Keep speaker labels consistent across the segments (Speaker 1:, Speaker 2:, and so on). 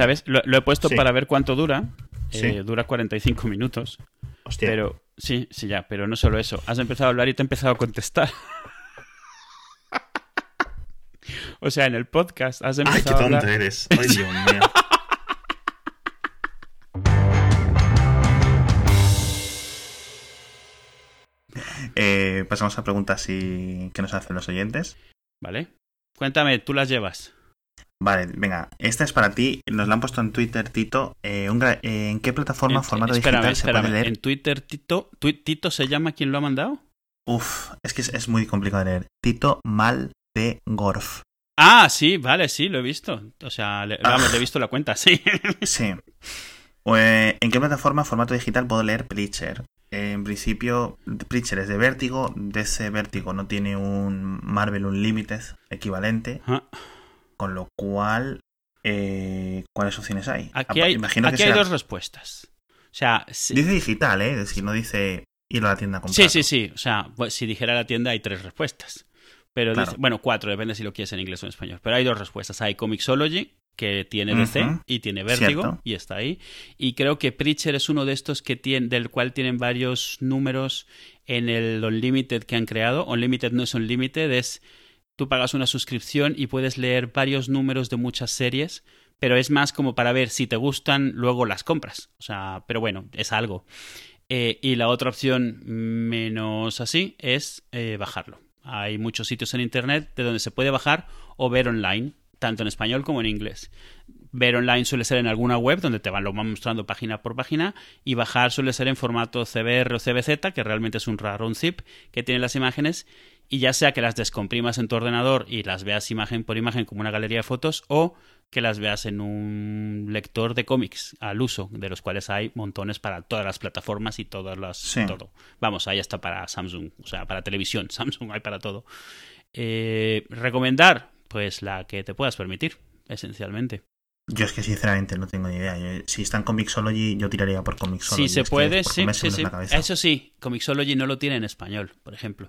Speaker 1: ¿Sabes? Lo, lo he puesto
Speaker 2: Sí.
Speaker 1: para ver cuánto dura.
Speaker 2: Sí.
Speaker 1: Eh, dura 45 minutos.
Speaker 2: Hostia.
Speaker 1: Pero sí, sí, ya, pero no solo eso. Has empezado a hablar y te he empezado a contestar. o sea, en el podcast has
Speaker 2: Ay, qué
Speaker 1: empezado a
Speaker 2: tonto
Speaker 1: hablar.
Speaker 2: eres. Ay, Dios mío. Eh, pasamos a preguntas y... que nos hacen los oyentes.
Speaker 1: ¿Vale? Cuéntame, tú las llevas.
Speaker 2: Vale, venga, esta es para ti. Nos la han puesto en Twitter, Tito. Eh, un eh, ¿En qué plataforma,
Speaker 1: En-
Speaker 2: formato
Speaker 1: espérame,
Speaker 2: digital se puede leer?
Speaker 1: En Twitter, Tito, ¿Tito se llama quien lo ha mandado?
Speaker 2: Uf, es que es, es muy complicado de leer. Tito Mal de Gorf.
Speaker 1: Ah, sí, vale, sí, lo he visto. O sea, le,
Speaker 2: Ah.
Speaker 1: vamos, le he visto la cuenta, sí.
Speaker 2: Sí. Eh, ¿En qué plataforma, formato digital puedo leer Preacher? En principio, Preacher es de Vértigo. De ese Vértigo no tiene un Marvel Unlimited equivalente.
Speaker 1: Ah,
Speaker 2: Con lo cual, eh, ¿cuáles opciones hay?
Speaker 1: Aquí hay,
Speaker 2: Imagino que
Speaker 1: aquí hay
Speaker 2: será-
Speaker 1: dos respuestas. O sea,
Speaker 2: Dice digital, ¿eh? Es decir, no dice ir a la tienda a comprar.
Speaker 1: sí, sí, sí. O sea, pues, si dijera la tienda hay tres respuestas. Pero
Speaker 2: Claro.
Speaker 1: dice- bueno, cuatro, depende si lo quieres en inglés o en español. Pero hay dos respuestas. Hay Comixology, que tiene DC y tiene Vértigo,
Speaker 2: Cierto.
Speaker 1: y está ahí. Y creo que Preacher es uno de estos que tiene, del cual tienen varios números en el Unlimited que han creado. Unlimited no es Unlimited, es tú pagas una suscripción y puedes leer varios números de muchas series, pero es más como para ver si te gustan, luego las compras. O sea, pero bueno, es algo. Eh, y la otra opción menos así es eh, bajarlo. Hay muchos sitios en internet de donde se puede bajar o ver online, tanto en español como en inglés. Ver online suele ser en alguna web donde te van, lo van mostrando página por página y bajar suele ser en formato CBR o CBZ, que realmente es un raro un zip que tiene las imágenes y ya sea que las descomprimas en tu ordenador y las veas imagen por imagen como una galería de fotos o que las veas en un lector de cómics al uso, de los cuales hay montones para todas las plataformas y todas las
Speaker 2: Sí.
Speaker 1: todo. Vamos, ahí hasta para Samsung, o sea, para televisión, Samsung hay para todo. Eh, recomendar, pues la que te puedas permitir, esencialmente.
Speaker 2: Yo es que sinceramente no tengo ni idea. Yo- si están con Mixology, yo tiraría por Comixology.
Speaker 1: Si se puede, sí, sí. Eso sí, Comixology no lo tiene en español, por ejemplo.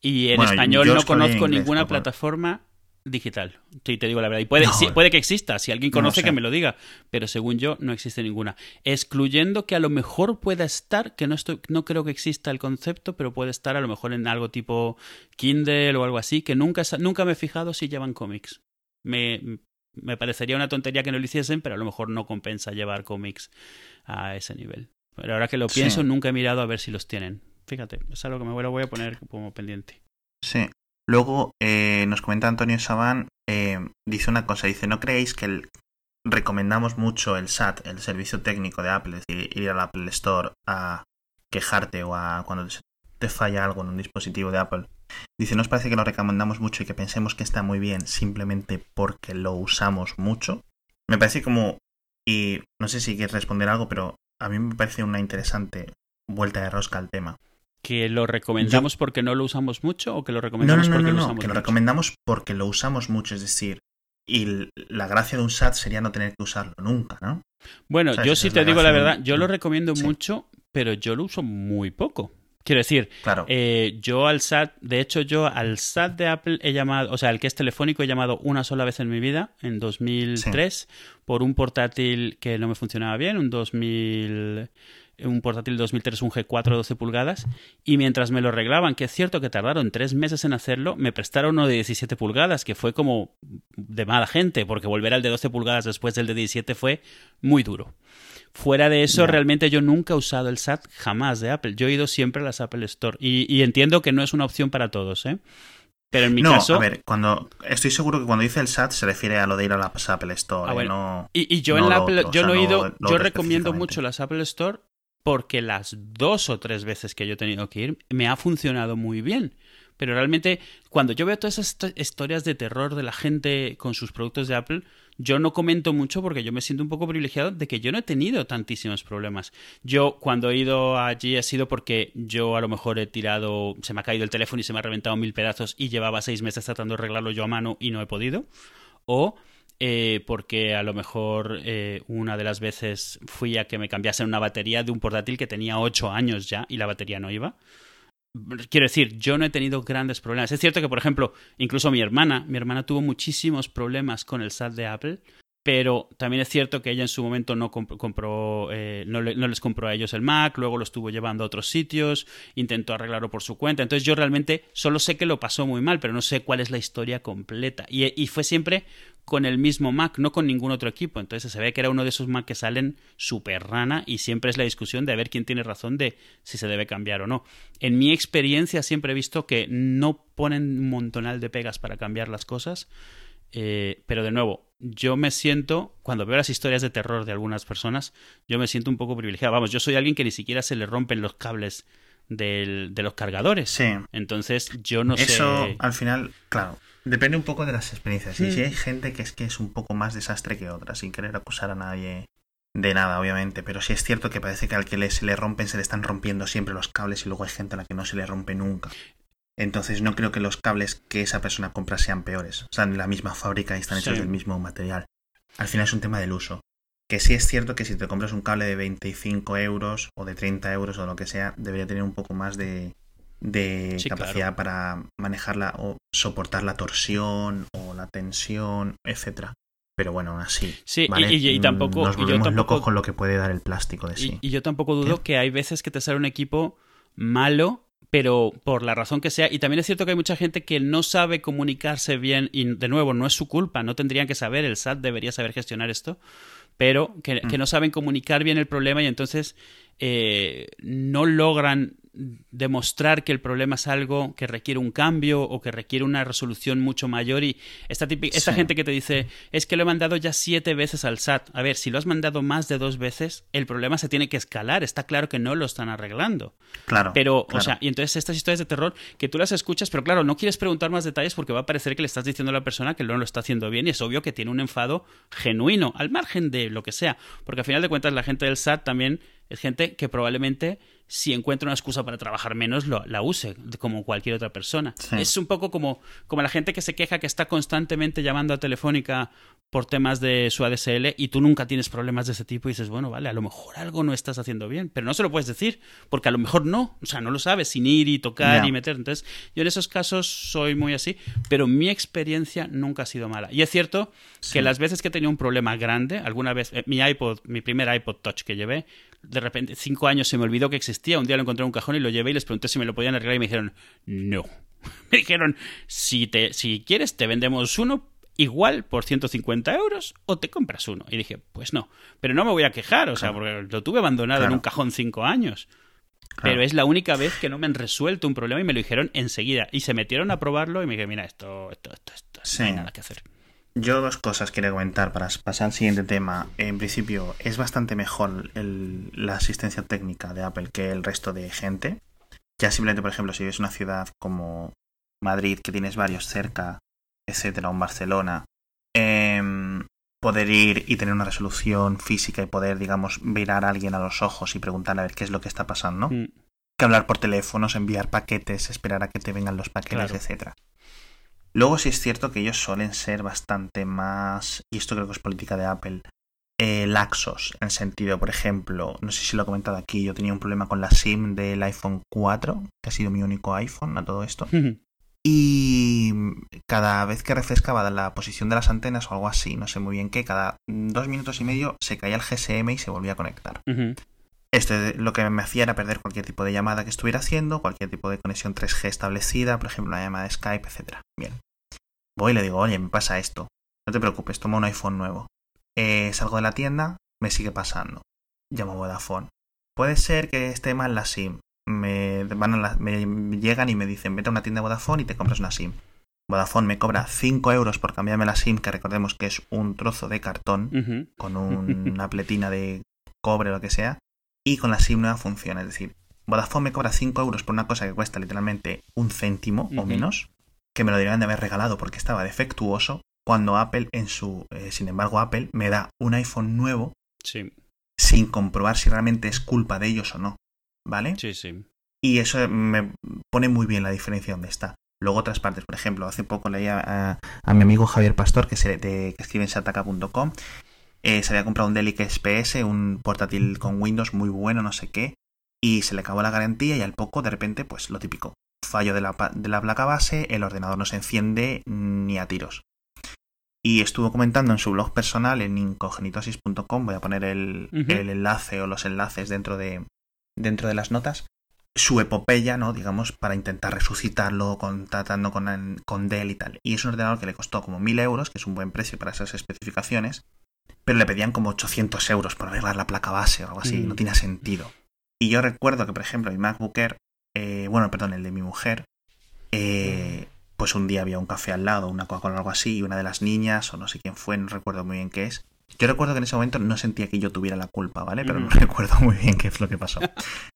Speaker 1: Y en
Speaker 2: Bueno,
Speaker 1: español no conozco
Speaker 2: inglés,
Speaker 1: ninguna plataforma digital. Sí, te digo la verdad. Y puede,
Speaker 2: No.
Speaker 1: sí, puede que exista. Si alguien
Speaker 2: No
Speaker 1: conoce,
Speaker 2: sé.
Speaker 1: que me lo diga. Pero según yo, no existe ninguna. Excluyendo que a lo mejor pueda estar, que no, estoy, no creo que exista el concepto, pero puede estar a lo mejor en algo tipo Kindle o algo así, que nunca, nunca me he fijado si llevan cómics. Me, me parecería una tontería que no lo hiciesen, pero a lo mejor no compensa llevar cómics a ese nivel. Pero ahora que lo
Speaker 2: Sí.
Speaker 1: pienso, nunca he mirado a ver si los tienen. Fíjate, es algo que me voy a poner como pendiente.
Speaker 2: Sí. Luego eh, nos comenta Antonio Sabán, eh, dice una cosa, dice, ¿no creéis que recomendamos mucho el SAT, el servicio técnico de Apple, decir, ir al Apple Store a quejarte o a cuando te falla algo en un dispositivo de Apple? Dice, ¿nos parece que lo recomendamos mucho y que pensemos que está muy bien simplemente porque lo usamos mucho? Me parece como, y no sé si quieres responder algo, pero a mí me parece una interesante vuelta de rosca al tema.
Speaker 1: ¿Que lo recomendamos porque no lo usamos mucho o que lo
Speaker 2: No, no,
Speaker 1: recomendamos
Speaker 2: no,
Speaker 1: porque
Speaker 2: no,
Speaker 1: lo
Speaker 2: no,
Speaker 1: usamos
Speaker 2: que lo recomendamos porque lo usamos mucho, es decir, y la gracia de un SAT sería no tener que usarlo nunca, ¿no?
Speaker 1: Bueno, yo sí
Speaker 2: es
Speaker 1: te digo la verdad, yo lo recomiendo
Speaker 2: Sí.
Speaker 1: mucho, pero yo lo uso muy poco. Quiero decir,
Speaker 2: Claro.
Speaker 1: eh, yo al SAT, de hecho yo al SAT de Apple he llamado, o sea, el que es telefónico he llamado una sola vez en mi vida, en 2003, por un portátil que no me funcionaba bien, un 2000 un portátil 2003, un G4 12 pulgadas, y mientras me lo arreglaban, que es cierto que tardaron tres meses en hacerlo, me prestaron uno de 17 pulgadas, que fue como de mala gente, porque volver al de 12 pulgadas después del de 17 fue muy duro. Fuera de eso, realmente yo nunca he usado el SAT jamás de Apple. Yo he ido siempre a las Apple Store. Y, y entiendo que no es una opción para todos, ¿eh? Pero en mi
Speaker 2: no,
Speaker 1: caso.
Speaker 2: a ver, cuando estoy seguro que cuando dice el SAT se refiere a lo de ir a la Apple Store,
Speaker 1: Ah,
Speaker 2: ¿eh? no...
Speaker 1: Y, y yo
Speaker 2: no
Speaker 1: en la Apple,
Speaker 2: otro,
Speaker 1: yo no he ido, yo recomiendo mucho las Apple Store porque las dos o tres veces que yo he tenido que ir me ha funcionado muy bien. Pero realmente, cuando yo veo todas esas histo- historias de terror de la gente con sus productos de Apple, yo no comento mucho porque yo me siento un poco privilegiado de que yo no he tenido tantísimos problemas. Yo cuando he ido allí ha sido porque yo a lo mejor he tirado, se me ha caído el teléfono y se me ha reventado mil pedazos y llevaba seis meses tratando de arreglarlo yo a mano y no he podido. O eh, porque a lo mejor eh, una de las veces fui a que me cambiasen una batería de un portátil que tenía 8 años ya y la batería no iba. Quiero decir, yo no he tenido grandes problemas. Es cierto que, por ejemplo, incluso mi hermana, mi hermana tuvo muchísimos problemas con el SAT de Apple pero también es cierto que ella en su momento no compró, eh, no, les compró a ellos el Mac, luego lo estuvo llevando a otros sitios, intentó arreglarlo por su cuenta. Entonces yo realmente solo sé que lo pasó muy mal, pero no sé cuál es la historia completa. Y, y fue siempre con el mismo Mac, no con ningún otro equipo. Entonces se ve que era uno de esos Mac que salen super rana y siempre es la discusión de a ver quién tiene razón de si se debe cambiar o no. En mi experiencia siempre he visto que no ponen un montonal de pegas para cambiar las cosas. Eh, pero de nuevo, yo me siento, cuando veo las historias de terror de algunas personas, yo me siento un poco privilegiado. Vamos, yo soy alguien que ni siquiera se le rompen los cables del, de los cargadores.
Speaker 2: Sí.
Speaker 1: Entonces, yo no
Speaker 2: sé.
Speaker 1: Eso,
Speaker 2: al final, claro, depende un poco de las experiencias. Y si
Speaker 1: mm.
Speaker 2: hay gente que es que es un poco más desastre que otra, sin querer acusar a nadie de nada, obviamente. Pero sí es cierto que parece que al que le, se le rompen, se le están rompiendo siempre los cables y luego hay gente a la que no se le rompe nunca. Entonces no creo que los cables que esa persona compra sean peores. Sea, en la misma fábrica y están hechos del mismo material. Al final es un tema del uso. Que sí es cierto que si te compras un cable de 25 euros o de 30 euros o lo que sea, debería tener un poco más de, capacidad para manejarla o soportar la torsión o la tensión, etcétera. Pero bueno, aún así.
Speaker 1: Sí, y, tampoco.
Speaker 2: Nos volvemos locos con lo que puede dar el plástico de sí.
Speaker 1: Y, yo tampoco dudo que hay veces que te sale un equipo malo pero por la razón que sea. Y también es cierto que hay mucha gente que no sabe comunicarse bien y de nuevo, no es su culpa, no tendrían que saber, el SAT debería saber gestionar esto, pero que, que mm. no saben comunicar bien el problema y entonces eh, no logran demostrar que el problema es algo que requiere un cambio o que requiere una resolución mucho mayor y esta, esta gente que te dice es que lo he mandado ya siete veces al SAT. A ver, si lo has mandado más de dos veces, el problema se tiene que escalar. Está claro que no lo están arreglando.
Speaker 2: Claro.
Speaker 1: Pero,
Speaker 2: o
Speaker 1: sea, y entonces estas historias de terror que tú las escuchas, pero claro, no quieres preguntar más detalles porque va a parecer que le estás diciendo a la persona que no lo está haciendo bien y es obvio que tiene un enfado genuino, al margen de lo que sea. Porque al final de cuentas la gente del SAT también es gente que probablemente si encuentra una excusa para trabajar menos, lo, la use, como cualquier otra persona. Es un poco como, como la gente que se queja que está constantemente llamando a Telefónica por temas de su ADSL y tú nunca tienes problemas de ese tipo y dices, bueno, vale, a lo mejor algo no estás haciendo bien, pero no se lo puedes decir, porque a lo mejor no, o sea, no lo sabes, sin ir y tocar y meter. Entonces, yo en esos casos soy muy así, pero mi experiencia nunca ha sido mala. Y es cierto que las veces que he tenido un problema grande, alguna vez, eh, mi iPod, mi primer iPod Touch que llevé, de repente, cinco años se me olvidó que existía, un día lo encontré en un cajón y lo llevé y les pregunté si me lo podían arreglar y me dijeron, no. Me dijeron, si, te, si quieres, te vendemos uno, igual por 150 euros o te compras uno. Y dije, pues no. Pero no me voy a quejar, o sea, porque lo tuve abandonado en un cajón cinco años. Pero es la única vez que no me han resuelto un problema y me lo dijeron enseguida. Y se metieron a probarlo y me dije, mira, esto, esto, esto, esto no hay nada que hacer.
Speaker 2: Yo dos cosas quiero comentar para pasar al siguiente tema. En principio, es bastante mejor la asistencia técnica de Apple que el resto de gente. Ya simplemente, por ejemplo, si ves una ciudad como Madrid, que tienes varios cerca, etcétera, o en Barcelona, em, poder ir y tener una resolución física y poder, digamos, mirar a alguien a los ojos y preguntarle a ver qué es lo que está pasando. Mm. Que hablar por teléfonos, enviar paquetes, esperar a que te vengan los paquetes, etcétera. Luego sí es cierto que ellos suelen ser bastante más, y esto creo que es política de Apple, eh, laxos, en sentido, por ejemplo, no sé si lo he comentado aquí, yo tenía un problema con la SIM del iPhone 4, que ha sido mi único iPhone a todo esto. Y cada vez que refrescaba la posición de las antenas o algo así, no sé muy bien qué, cada dos minutos y medio se caía el GSM y se volvía a conectar. Esto lo que me hacía era perder cualquier tipo de llamada que estuviera haciendo, cualquier tipo de conexión 3G establecida, por ejemplo, la llamada de Skype, etc. Bien. Voy y le digo, oye, me pasa esto. No te preocupes, toma un iPhone nuevo. Eh, salgo de la tienda, me sigue pasando. Llamo a Vodafone. Puede ser que esté mal la SIM me, van me llegan y me dicen, vete a una tienda de Vodafone y te compras una SIM. Vodafone me cobra 5 euros por cambiarme la SIM, que recordemos que es un trozo de cartón con una pletina de cobre o lo que sea, y con la SIM nueva funciona. Es decir, Vodafone me cobra 5 euros por una cosa que cuesta literalmente un céntimo o menos, que me lo deberían de haber regalado porque estaba defectuoso, cuando Apple en su... Eh, sin embargo, Apple me da un iPhone nuevo sin comprobar si realmente es culpa de ellos o no. ¿vale?
Speaker 1: Sí, sí.
Speaker 2: Y eso me pone muy bien la diferencia donde está. Luego otras partes, por ejemplo, hace poco leía a, mi amigo Javier Pastor, que, se, que escribe en sataka.com, eh, se había comprado un Delic SPS, un portátil con Windows muy bueno, no sé qué, y se le acabó la garantía y al poco, de repente, pues lo típico, fallo de la, de la placa base, el ordenador no se enciende ni a tiros. y estuvo comentando en su blog personal en incognitosis.com, voy a poner el, el enlace o los enlaces dentro de, dentro de las notas, su epopeya, ¿no? Digamos, para intentar resucitarlo, contactando con, con Dell y tal. Y es un ordenador que le costó como 1000 euros, que es un buen precio para esas especificaciones, pero le pedían como 800 euros por arreglar la placa base o algo así,
Speaker 1: Mm.
Speaker 2: no tenía sentido. Y yo recuerdo que, por ejemplo, mi MacBook Air, eh, bueno, perdón, el de mi mujer, eh, pues un día había un café al lado, una Coca-Cola o algo así, y una de las niñas, o no sé quién fue, no recuerdo muy bien qué es. Yo recuerdo que en ese momento no sentía que yo tuviera la culpa, ¿vale? Pero no
Speaker 1: Ujú.
Speaker 2: recuerdo muy bien qué es lo que pasó.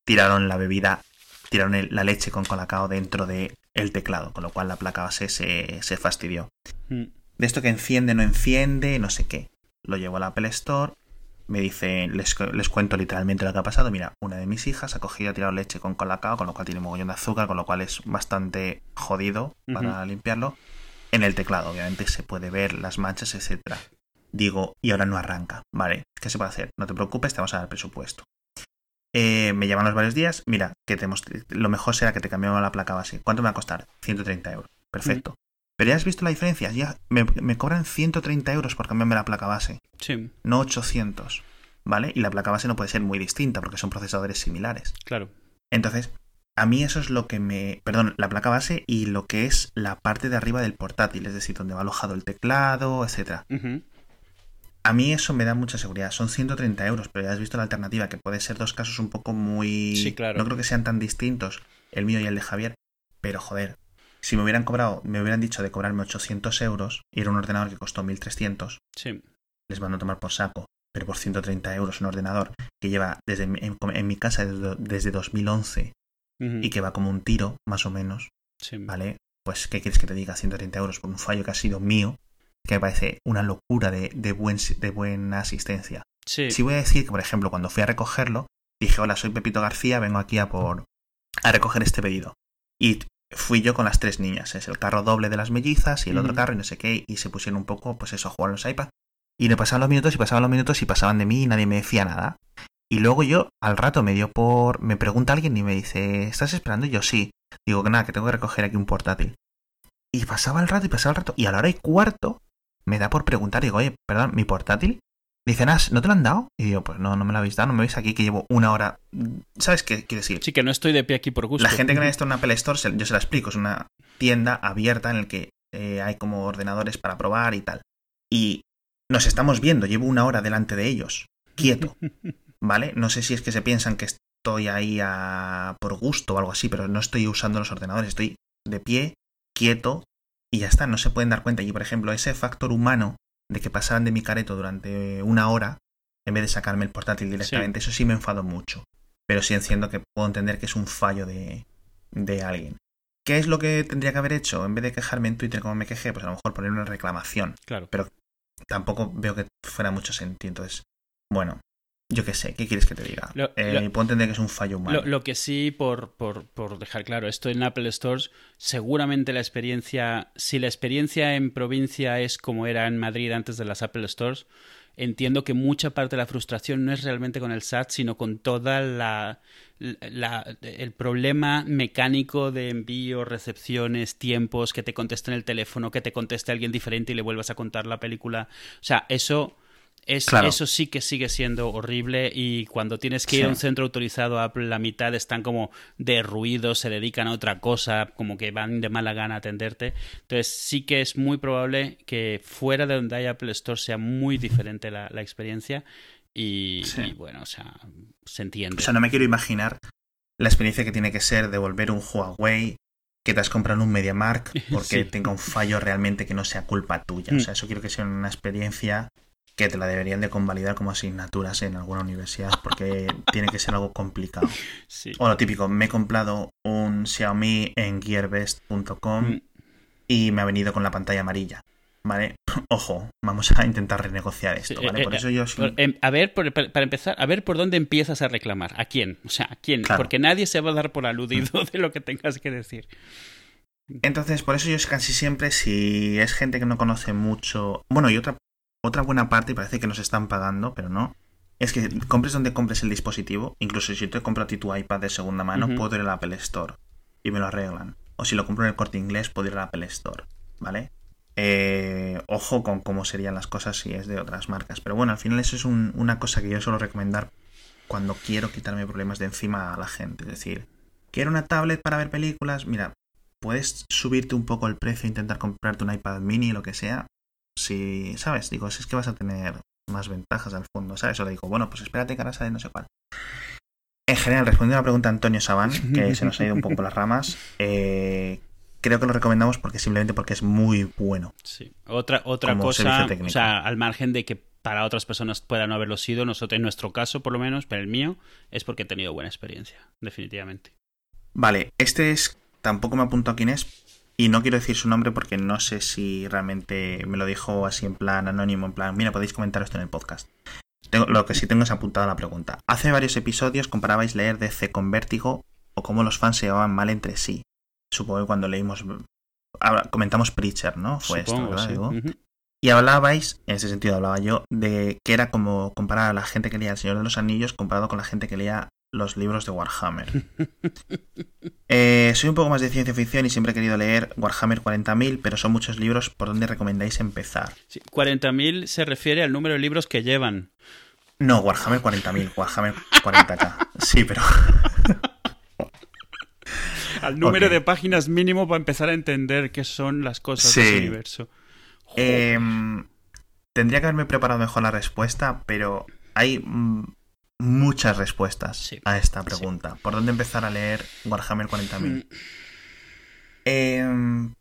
Speaker 2: Tiraron la bebida, tiraron el- la leche con colacao dentro de el teclado, con lo cual la placa base se, se fastidió.
Speaker 1: Mm.
Speaker 2: De esto que enciende, no enciende, no sé qué. Lo llevo al Apple Store, me dice, les, les cuento literalmente lo que ha pasado. Mira, una de mis hijas ha cogido y ha tirado leche con colacao, con lo cual tiene mogollón de azúcar, con lo cual es bastante jodido para limpiarlo. En el teclado, obviamente, se puede ver las manchas, etcétera. Digo, y ahora no arranca. Vale, ¿qué se puede hacer? No te preocupes, te vamos a dar presupuesto. Eh, me llaman los varios días. Mira, que te hemos- lo mejor será que te cambiemos la placa base. ¿Cuánto me va a costar? 130 euros. Perfecto. Pero ya has visto la diferencia. Ya me, me cobran 130 euros por cambiarme la placa base,
Speaker 1: Sí,
Speaker 2: no 800. ¿Vale? Y la placa base no puede ser muy distinta porque son procesadores similares.
Speaker 1: claro.
Speaker 2: Entonces, a mí eso es lo que me... Perdón, la placa base y lo que es la parte de arriba del portátil, es decir, donde va alojado el teclado.
Speaker 1: Ujú.
Speaker 2: A mí eso me da mucha seguridad. Son 130 euros, pero ya has visto la alternativa, que puede ser dos casos un poco muy...
Speaker 1: Sí, claro.
Speaker 2: No creo que sean tan distintos, el mío y el de Javier, pero joder, si me hubieran cobrado, me hubieran dicho de cobrarme 800 euros y era un ordenador que costó 1300,
Speaker 1: Sí.
Speaker 2: les van a tomar por saco. Pero por 130 euros un ordenador que lleva desde en, en mi casa desde, desde 2011
Speaker 1: Ujú.
Speaker 2: y que va como un tiro, más o menos,
Speaker 1: Sí.
Speaker 2: ¿vale? Pues, ¿qué quieres que te diga? 130 euros por un fallo que ha sido mío, que me parece una locura de, de, buen, de buena asistencia.
Speaker 1: Sí.
Speaker 2: Sí voy a decir que, por ejemplo, cuando fui a recogerlo, dije, hola, soy Pepito García, vengo aquí a por a recoger este pedido. Y fui yo con las tres niñas, es el carro doble de las mellizas y el otro carro y no sé qué, y se pusieron un poco, pues eso, a jugar los iPads. Y me pasaban los minutos y pasaban los minutos y pasaban de mí y nadie me decía nada. Y luego yo, al rato, me dio por... Me pregunta alguien y me dice, ¿estás esperando? Y yo sí. Digo que nada, que tengo que recoger aquí un portátil. Y pasaba el rato y pasaba el rato. Y a la hora y cuarto me da por preguntar. Digo, oye, perdón, ¿mi portátil? Dicen, ah, ¿no te lo han dado? Y yo, pues no, no me lo habéis dado, no me veis aquí que llevo una hora. ¿Sabes qué quiere decir?
Speaker 1: Sí, que no estoy de pie aquí por gusto.
Speaker 2: La gente que no ha visto en Apple Store, yo se la explico, es una tienda abierta en la que eh, hay como ordenadores para probar y tal. Y nos estamos viendo, llevo una hora delante de ellos, quieto, ¿vale? No sé si es que se piensan que estoy ahí a- por gusto o algo así, pero no estoy usando los ordenadores, estoy de pie, quieto y ya está, no se pueden dar cuenta. Y por ejemplo, ese factor humano de que pasaban de mi careto durante una hora en vez de sacarme el portátil directamente, eso sí me enfadó mucho. Pero sí entiendo que puedo entender que es un fallo de, de alguien. ¿Qué es lo que tendría que haber hecho? En vez de quejarme en Twitter como me quejé, pues a lo mejor poner una reclamación.
Speaker 1: Claro.
Speaker 2: Tampoco veo que fuera mucho sentido. Entonces, bueno, yo qué sé, ¿qué quieres que te diga?
Speaker 1: Lo-
Speaker 2: Eh,
Speaker 1: lo-
Speaker 2: puedo entender que es un fallo humano.
Speaker 1: Lo, lo que sí, por, por, por dejar claro, esto en Apple Stores, seguramente la experiencia, si la experiencia en provincia es como era en Madrid antes de las Apple Stores, entiendo que mucha parte de la frustración no es realmente con el SAT, sino con toda la, la- el problema mecánico de envío, recepciones, tiempos, que te conteste en el teléfono, que te conteste alguien diferente y le vuelvas a contar la película. O sea, eso es,
Speaker 2: Claro.
Speaker 1: Eso sí que sigue siendo horrible y cuando tienes que ir a un centro autorizado Apple, la mitad están como derruidos, se dedican a otra cosa, como que van de mala gana a atenderte. Entonces sí que es muy probable que fuera de donde hay Apple Store sea muy diferente la, la experiencia y,
Speaker 2: Sí.
Speaker 1: y bueno, o sea, se entiende.
Speaker 2: O sea, no me quiero imaginar la experiencia que tiene que ser devolver un Huawei que te has comprado en un MediaMark porque
Speaker 1: Sí.
Speaker 2: tenga un fallo realmente que no sea culpa tuya.
Speaker 1: Mm.
Speaker 2: O sea, eso quiero que sea una experiencia que te la deberían de convalidar como asignaturas en alguna universidad porque tiene que ser algo complicado.
Speaker 1: Sí.
Speaker 2: O lo típico, me he comprado un Xiaomi en gearbest.com
Speaker 1: Mm,
Speaker 2: y me ha venido con la pantalla amarilla. ¿Vale? Ojo, vamos a intentar renegociar esto,
Speaker 1: Sí,
Speaker 2: ¿vale?
Speaker 1: eh,
Speaker 2: Por
Speaker 1: eh,
Speaker 2: eso yo sí-
Speaker 1: Por- em, A ver, por- para para empezar, a ver por dónde empiezas a reclamar. ¿A quién? O sea, ¿a quién?
Speaker 2: Claro.
Speaker 1: Porque nadie se va a dar por aludido de lo que tengas que decir.
Speaker 2: Entonces, por eso yo casi siempre, si es gente que no conoce mucho. Bueno, y otra, otra buena parte, y parece que nos están pagando, pero no. Es que compres donde compres el dispositivo, incluso si te compro a ti tu iPad de segunda mano, puedo ir al Apple Store y me lo arreglan. O si lo compro en el corte inglés, puedo ir al Apple Store, ¿vale? eh, ojo con cómo serían las cosas si es de otras marcas. Pero bueno, al final eso es una cosa que yo suelo recomendar cuando quiero quitarme problemas de encima a la gente. Es decir, quiero una tablet para ver películas. Mira, puedes subirte un poco el precio e intentar comprarte un iPad mini, lo que sea. Si, ¿sabes? Digo, si es que vas a tener más ventajas al fondo, ¿sabes? O le digo, bueno, pues espérate que ahora sale no sé cuál. En general, respondiendo a la pregunta de Antonio Sabán, que se nos ha ido un poco por las ramas, eh, creo que lo recomendamos porque simplemente porque es muy bueno.
Speaker 1: Sí. Otra, otra cosa, o sea, al margen de que para otras personas pueda no haberlo sido, nosotros, en nuestro caso, por lo menos, para el mío, es porque he tenido buena experiencia, definitivamente.
Speaker 2: Vale, este es. Tampoco me apunto a quién es. Y no quiero decir su nombre porque no sé si realmente me lo dijo así en plan anónimo, en plan, mira, podéis comentar esto en el podcast lo que sí tengo es apuntada la pregunta. Hace varios episodios comparabais leer DC con Vértigo o cómo los fans se llevaban mal entre sí. Supongo que cuando leímos. comentamos Preacher, ¿no? Fue esto, ¿verdad? Y hablabais, en ese sentido hablaba yo, de que era como comparar a la gente que leía El Señor de los Anillos comparado con la gente que leía los libros de Warhammer. Eh, soy un poco más de ciencia ficción y siempre he querido leer Warhammer 40.000, pero son muchos libros. ¿Por dónde recomendáis empezar?
Speaker 1: 40.000 se refiere al número de libros que llevan.
Speaker 2: No, Warhammer 40.000, Warhammer 40k. Sí, pero...
Speaker 1: al número de páginas mínimo para empezar a entender qué son las cosas del universo.
Speaker 2: Em, tendría que haberme preparado mejor la respuesta, pero hay mm, muchas respuestas a esta pregunta. ¿Por dónde empezar a leer Warhammer 40.000? Mm. Em,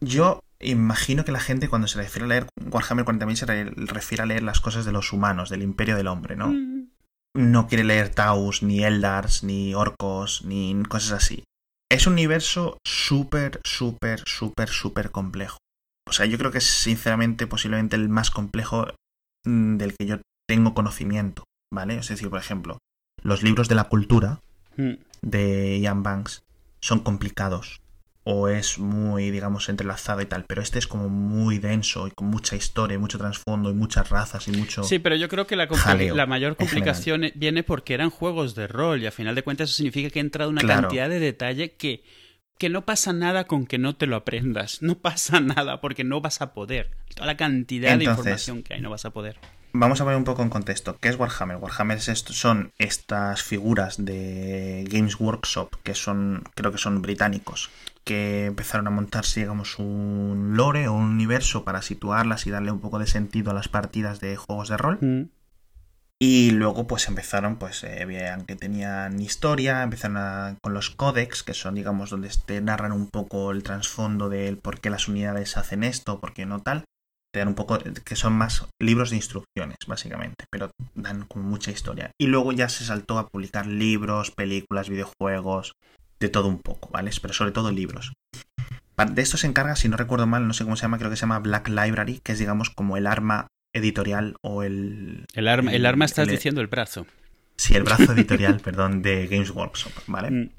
Speaker 2: yo imagino que la gente cuando se refiere a leer Warhammer 40.000 se refiere a leer las cosas de los humanos, del imperio del hombre, ¿no? Mm. No quiere leer Taus, ni Eldars, ni Orcos, ni cosas así. Es un universo súper, súper, súper, súper complejo. O sea, yo creo que es sinceramente posiblemente el más complejo mm, del que yo tengo conocimiento. ¿Vale? Es decir, por ejemplo, los libros de la cultura hmm. de Ian Banks son complicados o es muy, digamos, entrelazado y tal, pero este es como muy denso y con mucha historia, mucho trasfondo y muchas razas y mucho...
Speaker 1: Sí, pero yo creo que la, la mayor complicación viene porque eran juegos de rol y a final de cuentas eso significa que ha entrado una cantidad de detalle que, que no pasa nada con que no te lo aprendas, no pasa nada porque no vas a poder. Toda la cantidad de información que hay no vas a poder
Speaker 2: vamos a poner un poco en contexto. ¿Qué es Warhammer? Warhammer son estas figuras de Games Workshop que son, creo que son británicos, que empezaron a montarse, digamos, un lore o un universo para situarlas y darle un poco de sentido a las partidas de juegos de rol. Mm. Y luego pues empezaron, pues eh, vean que tenían historia, empezaron con los códex, que son digamos donde te narran un poco el trasfondo de por qué las unidades hacen esto, por qué no tal dan un poco, que son más libros de instrucciones, básicamente, pero dan con mucha historia. Y luego ya se saltó a publicar libros, películas, videojuegos, de todo un poco, ¿vale? Pero sobre todo libros. De esto se encarga, si no recuerdo mal, no sé cómo se llama, creo que se llama Black Library, que es, digamos, como el arma editorial o el...
Speaker 1: El arma, el, arma estás diciendo el brazo.
Speaker 2: Sí, el brazo editorial, perdón, de Games Workshop, ¿vale? Mm.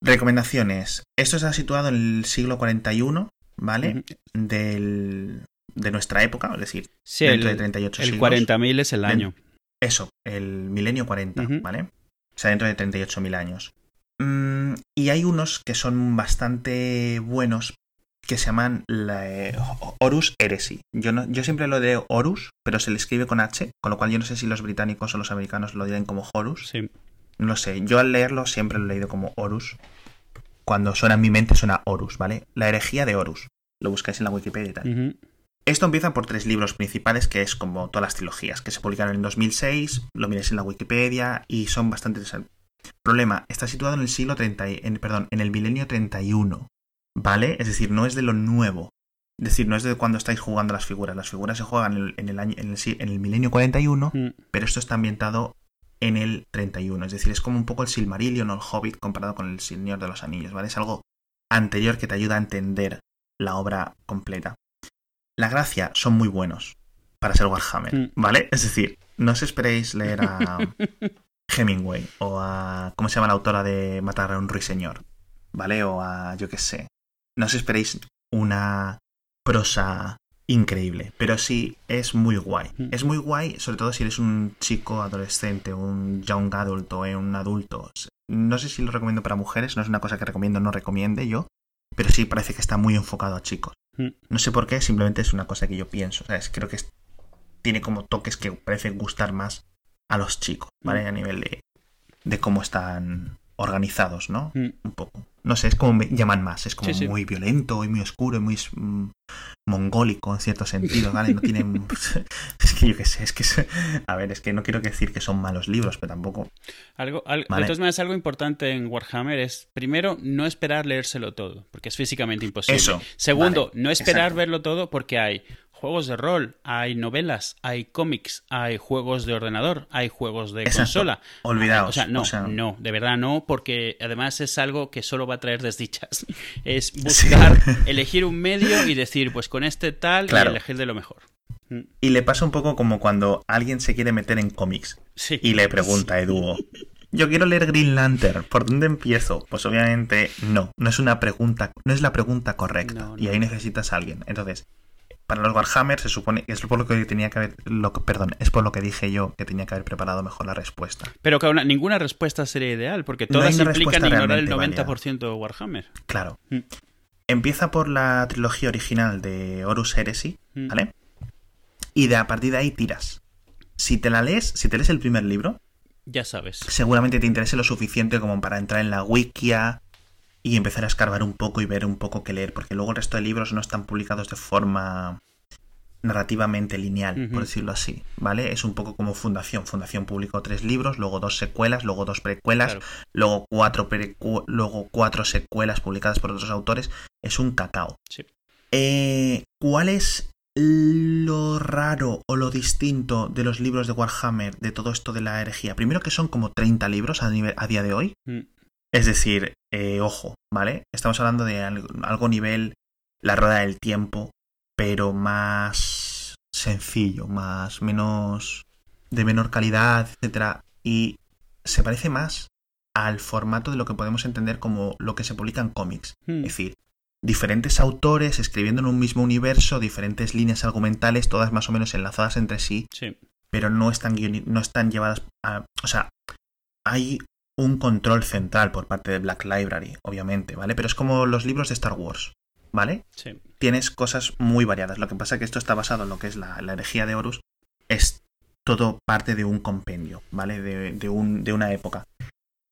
Speaker 2: Recomendaciones. Esto está situado en el siglo 41, ¿vale? Del, de nuestra época, es decir, dentro de 38
Speaker 1: el 40.000 es el año.
Speaker 2: Eso, el milenio 40, ¿vale? O sea, dentro de 38.000 años. Mm, y hay unos que son bastante buenos que se llaman eh, Horus Heresy. Yo, no, yo siempre lo leo Horus, pero se le escribe con H, con lo cual yo no sé si los británicos o los americanos lo dirán como Horus.
Speaker 1: Sí.
Speaker 2: No lo sé. Yo al leerlo siempre lo he leído como Horus. Cuando suena en mi mente suena Horus, ¿vale? La herejía de Horus. Lo buscáis en la Wikipedia y tal. Esto empieza por tres libros principales, que es como todas las trilogías, que se publicaron en 2006, lo miréis en la Wikipedia y son bastante interesantes. Problema, está situado en el siglo 30, en, perdón, en el milenio 31, ¿vale? Es decir, no es de lo nuevo. Es decir, no es de cuando estáis jugando las figuras. Las figuras se juegan en el, año, en el, milenio 41, mm. pero esto está ambientado en el 31. Es decir, es como un poco el Silmarillion o el Hobbit comparado con el Señor de los Anillos, ¿vale? Es algo anterior que te ayuda a entender la obra completa la gracia son muy buenos para ser Warhammer, mm. ¿vale? Es decir, no os esperéis leer a Hemingway o a. ¿Cómo se llama la autora de Matar a un ruiseñor? ¿Vale? O a. Yo qué sé. No os esperéis una prosa increíble, pero sí es muy guay. Mm. Es muy guay, sobre todo si eres un chico adolescente, un young adult o un adulto. No sé si lo recomiendo para mujeres, no es una cosa que recomiendo o no recomiende yo, pero sí parece que está muy enfocado a chicos.
Speaker 1: Mm.
Speaker 2: No sé por qué, simplemente es una cosa que yo pienso. ¿sabes? Creo que es- tiene como toques que parecen gustar más a los chicos, ¿vale?
Speaker 1: Mm.
Speaker 2: A nivel de, de cómo están organizados, ¿no?
Speaker 1: Mm.
Speaker 2: Un poco. No sé, es como me llaman más. Es como
Speaker 1: Sí, sí.
Speaker 2: muy violento y muy oscuro y muy mm, mongólico en cierto sentido, ¿vale? No tienen... es que yo qué sé, es que... es- A ver, es que no quiero decir que son malos libros, pero tampoco...
Speaker 1: Algo, al-
Speaker 2: Vale.
Speaker 1: De todas maneras, algo importante en Warhammer es, primero, no esperar leérselo todo, porque es físicamente imposible.
Speaker 2: Eso,
Speaker 1: Segundo,
Speaker 2: vale,
Speaker 1: no esperar
Speaker 2: exacto.
Speaker 1: verlo todo porque hay juegos de rol, hay novelas, hay cómics, hay juegos de ordenador, hay juegos de
Speaker 2: Exacto.
Speaker 1: consola.
Speaker 2: Olvidaos.
Speaker 1: O sea, no,
Speaker 2: o sea,
Speaker 1: no, de verdad no, porque además es algo que solo va a traer desdichas. Es buscar, elegir un medio y decir, pues con este tal
Speaker 2: Claro.
Speaker 1: y elegir de lo mejor. Mm,
Speaker 2: Y le pasa un poco como cuando alguien se quiere meter en cómics
Speaker 1: Sí.
Speaker 2: y le pregunta a Eduo, yo quiero leer Green Lantern, ¿por dónde empiezo? Pues obviamente no, no es una pregunta, no es la pregunta correcta
Speaker 1: No,
Speaker 2: y ahí necesitas a alguien. Entonces, para los Warhammer se supone es por lo que tenía que haber, lo perdón, es por lo que dije yo que tenía que haber preparado mejor la respuesta.
Speaker 1: Pero que una- ninguna respuesta sería ideal, porque
Speaker 2: No
Speaker 1: todas
Speaker 2: una
Speaker 1: implican ignorar el
Speaker 2: realmente
Speaker 1: 90% de Warhammer.
Speaker 2: Claro.
Speaker 1: Mm.
Speaker 2: Empieza por la trilogía original de Horus Heresy,
Speaker 1: Mm.
Speaker 2: ¿vale? Y de a partir de ahí tiras. Si te la lees, si te lees el primer libro,
Speaker 1: Ya sabes.
Speaker 2: seguramente te interese lo suficiente como para entrar en la wikia y empezar a escarbar un poco y ver un poco qué leer, porque luego el resto de libros no están publicados de forma narrativamente lineal, por decirlo así, ¿vale? Es un poco como Fundación. Fundación publicó tres libros, luego dos secuelas, luego dos precuelas,
Speaker 1: Claro.
Speaker 2: luego cuatro precu- luego cuatro secuelas publicadas por otros autores. Es un cacao.
Speaker 1: Sí.
Speaker 2: Eh, ¿Cuál es lo raro o lo distinto de los libros de Warhammer, de todo esto de la herejía? Primero que son como 30 libros a, nivel- a día de hoy.
Speaker 1: Mm.
Speaker 2: Es decir, eh, ojo, ¿vale? Estamos hablando de algo, algo nivel la rueda del tiempo, pero más sencillo, más menos de menor calidad, etcétera, y se parece más al formato de lo que podemos entender como lo que se publica en cómics,
Speaker 1: Mm.
Speaker 2: es decir, diferentes autores escribiendo en un mismo universo, diferentes líneas argumentales, todas más o menos enlazadas entre sí,
Speaker 1: Sí.
Speaker 2: pero no están, no están llevadas a... O sea, hay un control central por parte de Black Library, obviamente, ¿vale? Pero es como los libros de Star Wars, ¿vale?
Speaker 1: Sí.
Speaker 2: Tienes cosas muy variadas. Lo que pasa es que esto está basado en lo que es la, la herejía de Horus. Es todo parte de un compendio, ¿vale? De, de un, de una época.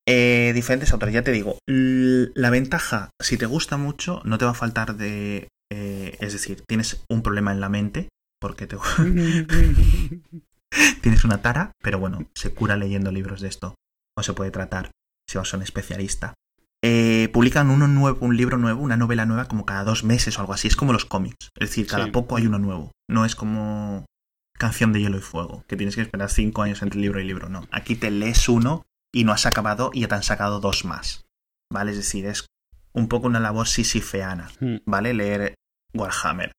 Speaker 2: Eh, diferentes autores, ya te digo. La ventaja, si te gusta mucho, no te va a faltar de... eh, es decir, tienes un problema en la mente, porque te, tienes una tara, pero bueno, se cura leyendo libros de esto. O se puede tratar si vas a un especialista. Eh, publican uno nuevo, un libro nuevo, una novela nueva como cada dos meses o algo así. Es como los cómics. Es decir, cada
Speaker 1: Sí.
Speaker 2: poco hay uno nuevo. No es como Canción de Hielo y Fuego, que tienes que esperar cinco años entre libro y libro. No. Aquí te lees uno y no has acabado y ya te han sacado dos más. ¿Vale? Es decir, es un poco una labor sisifeana.
Speaker 1: Mm.
Speaker 2: ¿vale? Leer Warhammer.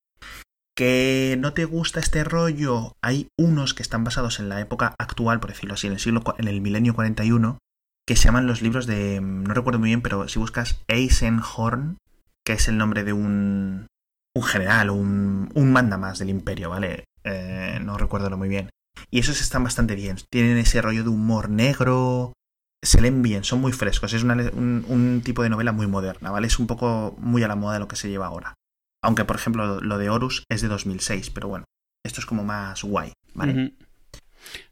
Speaker 2: Que no te gusta este rollo, hay unos que están basados en la época actual, por decirlo así, en el siglo en el milenio 41, que se llaman los libros de mm, no recuerdo muy bien, pero si buscas Eisenhorn, que es el nombre de un un general, un, un mandamás del imperio, ¿vale? Eh, no recuerdo muy bien. Y esos están bastante bien. Tienen ese rollo de humor negro. Se leen bien, son muy frescos. Es una- un, un tipo de novela muy moderna, ¿vale? Es un poco muy a la moda de lo que se lleva ahora. Aunque, por ejemplo, lo de Horus es de 2006, pero bueno, esto es como más guay, ¿vale?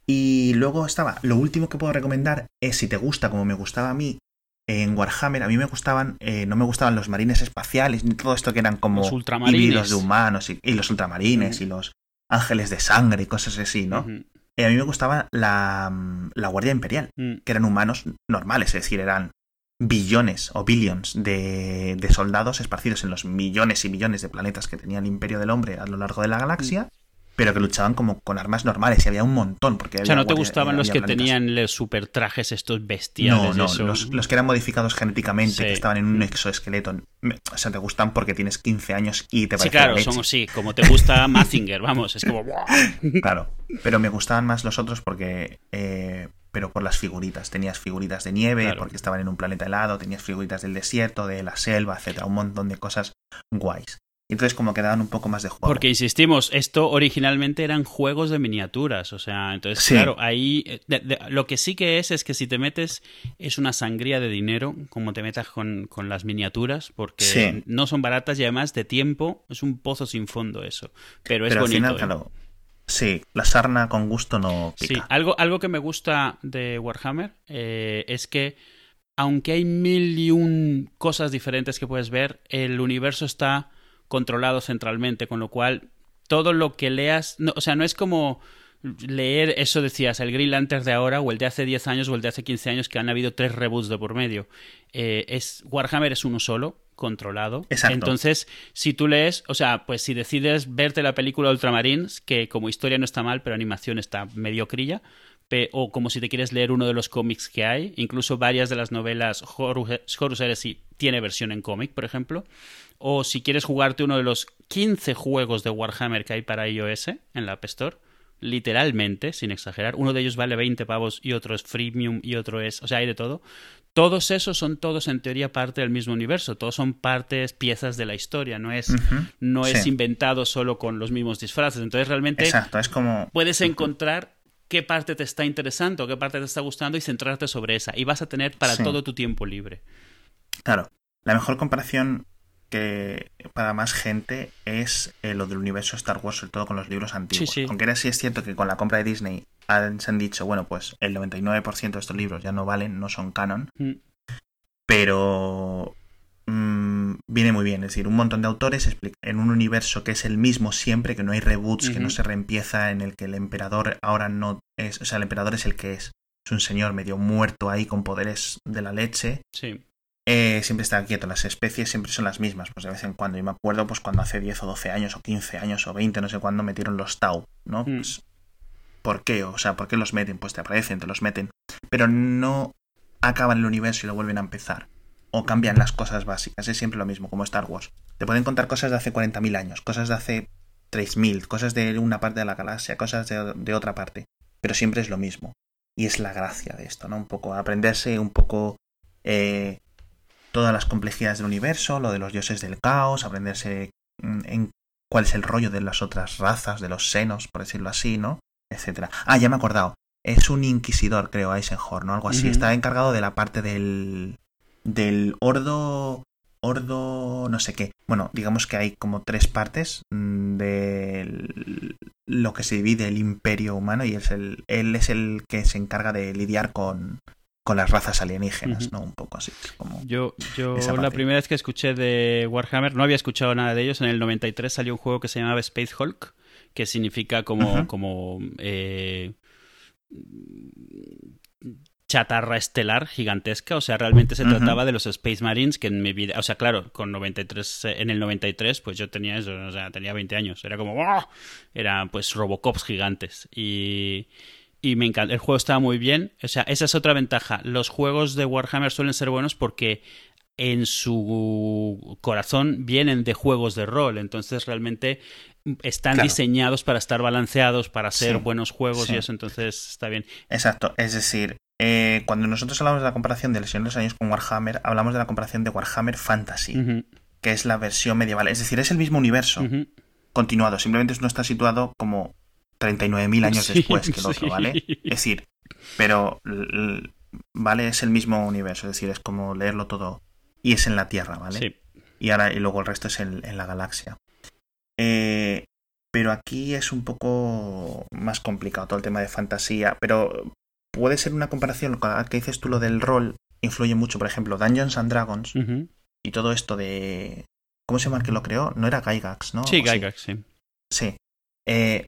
Speaker 2: Y luego estaba, lo último que puedo recomendar es si te gusta, como me gustaba a mí, en Warhammer, a mí me gustaban, eh, no me gustaban los marines espaciales, ni todo esto que eran como
Speaker 1: Los ultramarines.
Speaker 2: híbridos de humanos, y, y los ultramarines, y los ángeles de sangre y cosas así, ¿no? Eh, a mí me gustaba la, la Guardia Imperial,
Speaker 1: Mm.
Speaker 2: que eran humanos normales, es decir, eran billones o billions de, de soldados esparcidos en los millones y millones de planetas que tenía el Imperio del Hombre a lo largo de la galaxia, pero que luchaban como con armas normales y había un montón. Porque
Speaker 1: O sea, ¿no te
Speaker 2: guardia-
Speaker 1: gustaban los que
Speaker 2: planetas.
Speaker 1: tenían los super trajes estos bestiales?
Speaker 2: No, no, los, los que eran modificados genéticamente,
Speaker 1: Sí.
Speaker 2: que estaban en un exoesqueleto. O sea, te gustan porque tienes 15 años y te
Speaker 1: Sí,
Speaker 2: parece la
Speaker 1: claro,
Speaker 2: leche.
Speaker 1: son así, como te gusta Mazinger, vamos, es como...
Speaker 2: Claro, pero me gustaban más los otros porque... eh, pero por las figuritas. Tenías figuritas de nieve
Speaker 1: Claro.
Speaker 2: porque estaban en un planeta helado, tenías figuritas del desierto, de la selva, etcétera, un montón de cosas guays. entonces como que daban un poco más de juego.
Speaker 1: Porque insistimos, esto originalmente eran juegos de miniaturas, o sea, entonces claro, ahí eh, lo que sí que es es que si te metes es una sangría de dinero, como te metas con, con las miniaturas, porque no son baratas y además de tiempo es un pozo sin fondo eso, pero es bonito. Al final, ¿eh?
Speaker 2: Sí, la sarna con gusto no pica.
Speaker 1: Sí, algo, algo que me gusta de Warhammer eh, es que aunque hay mil y un cosas diferentes que puedes ver, el universo está controlado centralmente, con lo cual todo lo que leas, no, o sea, no es como leer, eso decías, el Green Lantern de ahora o el de hace 10 años o el de hace 15 años que han habido tres reboots de por medio. Eh, es Warhammer es uno solo, controlado.
Speaker 2: Exacto.
Speaker 1: Entonces, si tú lees, o sea, pues si decides verte la película Ultramarines, que como historia no está mal, pero animación está mediocrilla, o como si te quieres leer uno de los cómics que hay, incluso varias de las novelas Horus Heresy tiene versión en cómic, por ejemplo, o si quieres jugarte uno de los 15 juegos de Warhammer que hay para iOS en la App Store, literalmente, sin exagerar, uno de ellos vale 20 pavos y otro es freemium y otro es, o sea, hay de todo. Todos esos son todos en teoría parte del mismo universo, todos son partes, piezas de la historia, no es, no es inventado solo con los mismos disfraces. Entonces realmente
Speaker 2: Exacto, es como...
Speaker 1: puedes encontrar qué parte te está interesando, qué parte te está gustando y centrarte sobre esa. Y vas a tener para todo tu tiempo libre.
Speaker 2: Claro. La mejor comparación que para más gente es eh, lo del universo Star Wars, sobre todo con los libros antiguos. Aunque ahora sí es cierto que con la compra de Disney han, se han dicho, bueno, pues el 99% de estos libros ya no valen, no son canon. Mm. Pero Mm, viene muy bien. Es decir, un montón de autores en un universo que es el mismo siempre, que no hay reboots, que no se reempieza, en el que el emperador ahora no es. O sea, el emperador es el que es. Es un señor medio muerto ahí con poderes de la leche.
Speaker 1: Sí.
Speaker 2: Eh, siempre está quieto. Las especies siempre son las mismas, pues de vez en cuando. Yo me acuerdo, pues cuando hace 10 o 12 años, o 15 años, o 20, no sé cuándo, metieron los Tau, ¿no? Mm. Pues, ¿Por qué? O sea, ¿por qué los meten? Pues te aparecen, te los meten. Pero no acaban el universo y lo vuelven a empezar o cambian las cosas básicas. Es siempre lo mismo, como Star Wars. Te pueden contar cosas de hace 40.000 años, cosas de hace 3.000, cosas de una parte de la galaxia, cosas de, otra parte. Pero siempre es lo mismo. Y es la gracia de esto, ¿no? Un poco aprenderse un poco eh, todas las complejidades del universo, lo de los dioses del caos, aprenderse mm, en cuál es el rollo de las otras razas, de los senos, por decirlo así, ¿no? Etcétera. Ah, ya me he acordado. Es un inquisidor, creo, Eisenhorn, ¿no? Algo así. Está encargado de la parte del, del Ordo Ordo no sé qué. Bueno, digamos que hay como tres partes mm, de lo que se divide el imperio humano y es el, él es el que se encarga de lidiar con, con las razas alienígenas, ¿no? Un poco así. Como
Speaker 1: yo yo la primera vez que escuché de Warhammer, no había escuchado nada de ellos, en el 93 salió un juego que se llamaba Space Hulk, que significa como, como eh, chatarra estelar gigantesca, o sea, realmente se trataba de los Space Marines que en mi vida, o sea, claro, con 93 en el 93 pues yo tenía eso, o sea, tenía 20 años, era como ¡oh! eran pues Robocops gigantes y y me encanta, el juego estaba muy bien, o sea, esa es otra ventaja, los juegos de Warhammer suelen ser buenos porque en su corazón vienen de juegos de rol, entonces realmente están diseñados para estar balanceados, para ser buenos juegos y eso, entonces está bien.
Speaker 2: Exacto, es decir, eh, cuando nosotros hablamos de la comparación de El Señor de los Años con Warhammer, hablamos de la comparación de Warhammer Fantasy, que es la versión medieval. Es decir, es el mismo universo continuado, simplemente no está situado como 39.000 años después que el otro, ¿vale? Es decir, pero, ¿vale? Es el mismo universo, es decir, es como leerlo todo y es en la Tierra, ¿vale? Y, ahora, y luego el resto es en, la galaxia. Eh, pero aquí es un poco más complicado todo el tema de fantasía. Pero puede ser una comparación, que dices tú lo del rol, influye mucho, por ejemplo, Dungeons and Dragons y todo esto de... ¿Cómo se llama el que lo creó? No era Gygax, ¿no?
Speaker 1: Sí, Gygax, sí.
Speaker 2: Sí. Eh,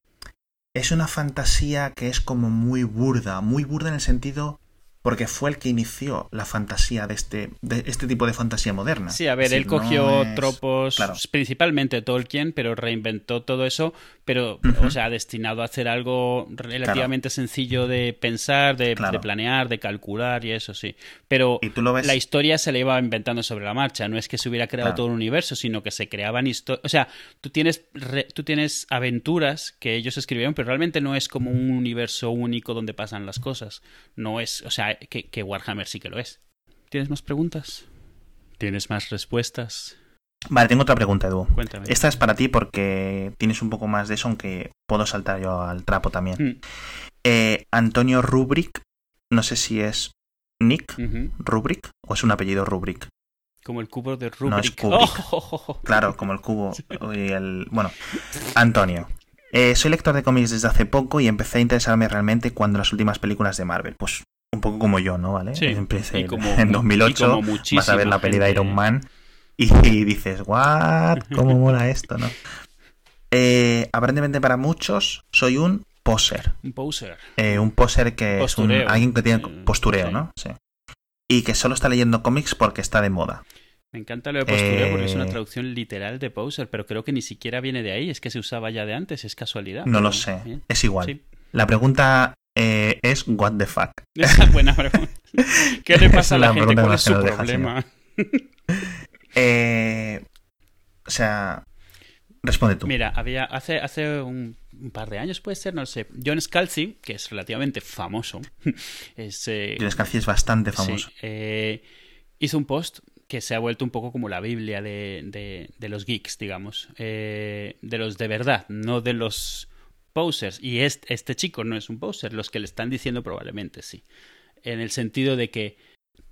Speaker 2: es una fantasía que es como muy burda, muy burda en el sentido porque fue el que inició la fantasía de este, de este tipo de fantasía moderna.
Speaker 1: Sí, a ver, él cogió tropos, principalmente Tolkien, pero reinventó todo eso, pero, o sea, destinado a hacer algo relativamente sencillo de pensar, de, planear, de calcular y eso sí. Pero la historia se le iba inventando sobre la marcha, no es que se hubiera creado todo un universo, sino que se creaban historias. O sea, tú tienes, tú tienes aventuras que ellos escribieron, pero realmente no es como un universo único donde pasan las cosas. No es, o sea, que, Warhammer sí que lo es. ¿Tienes más preguntas? ¿Tienes más respuestas?
Speaker 2: Vale, tengo otra pregunta, Edu.
Speaker 1: Cuéntame.
Speaker 2: Esta es para ti porque tienes un poco más de eso, aunque puedo saltar yo al trapo también.
Speaker 1: Mm,
Speaker 2: Eh, Antonio Rubric, no sé si es Nick. Rubric o es un apellido Rubric.
Speaker 1: Como el cubo de
Speaker 2: No, es. Kubrick.
Speaker 1: Oh, oh, oh.
Speaker 2: Claro, como el cubo y el... Bueno, Antonio. Eh, soy lector de cómics desde hace poco y empecé a interesarme realmente cuando las últimas películas de Marvel. Pues poco como yo, ¿no? ¿Vale?
Speaker 1: Sí,
Speaker 2: Empecé
Speaker 1: y como-
Speaker 2: en
Speaker 1: y
Speaker 2: 2008,
Speaker 1: como
Speaker 2: vas a ver la peli de. Iron Man y, dices, ¿what? ¿Cómo mola esto, no? Eh, aparentemente para muchos soy un poser.
Speaker 1: Un poser.
Speaker 2: Eh, un poser que
Speaker 1: Postureo.
Speaker 2: es un, alguien que tiene postureo,
Speaker 1: sí.
Speaker 2: ¿no? Sí. Y que solo está leyendo cómics porque está de moda.
Speaker 1: Me encanta lo de postureo porque es una
Speaker 2: Eh,
Speaker 1: traducción literal de poser, pero creo que ni siquiera viene de ahí, es que se usaba ya de antes, es casualidad.
Speaker 2: No lo sé.
Speaker 1: bien.
Speaker 2: Es igual.
Speaker 1: Sí.
Speaker 2: La pregunta eh, es what the fuck.
Speaker 1: Esa es buena pregunta. ¿Qué le pasa a la gente?
Speaker 2: pregunta
Speaker 1: ¿Cuál es su problema?
Speaker 2: Eh, o sea, responde tú.
Speaker 1: Mira, había hace, hace un, un par de años, puede ser, no lo sé. John Scalzi, que es relativamente famoso, es, eh,
Speaker 2: John Scalzi es bastante famoso.
Speaker 1: sí, eh, hizo un post que se ha vuelto un poco como la Biblia de, de- de los geeks, digamos. Eh, de los de verdad, no de los posers. Y este, este chico no es un poser, los que le están diciendo probablemente sí. En el sentido de que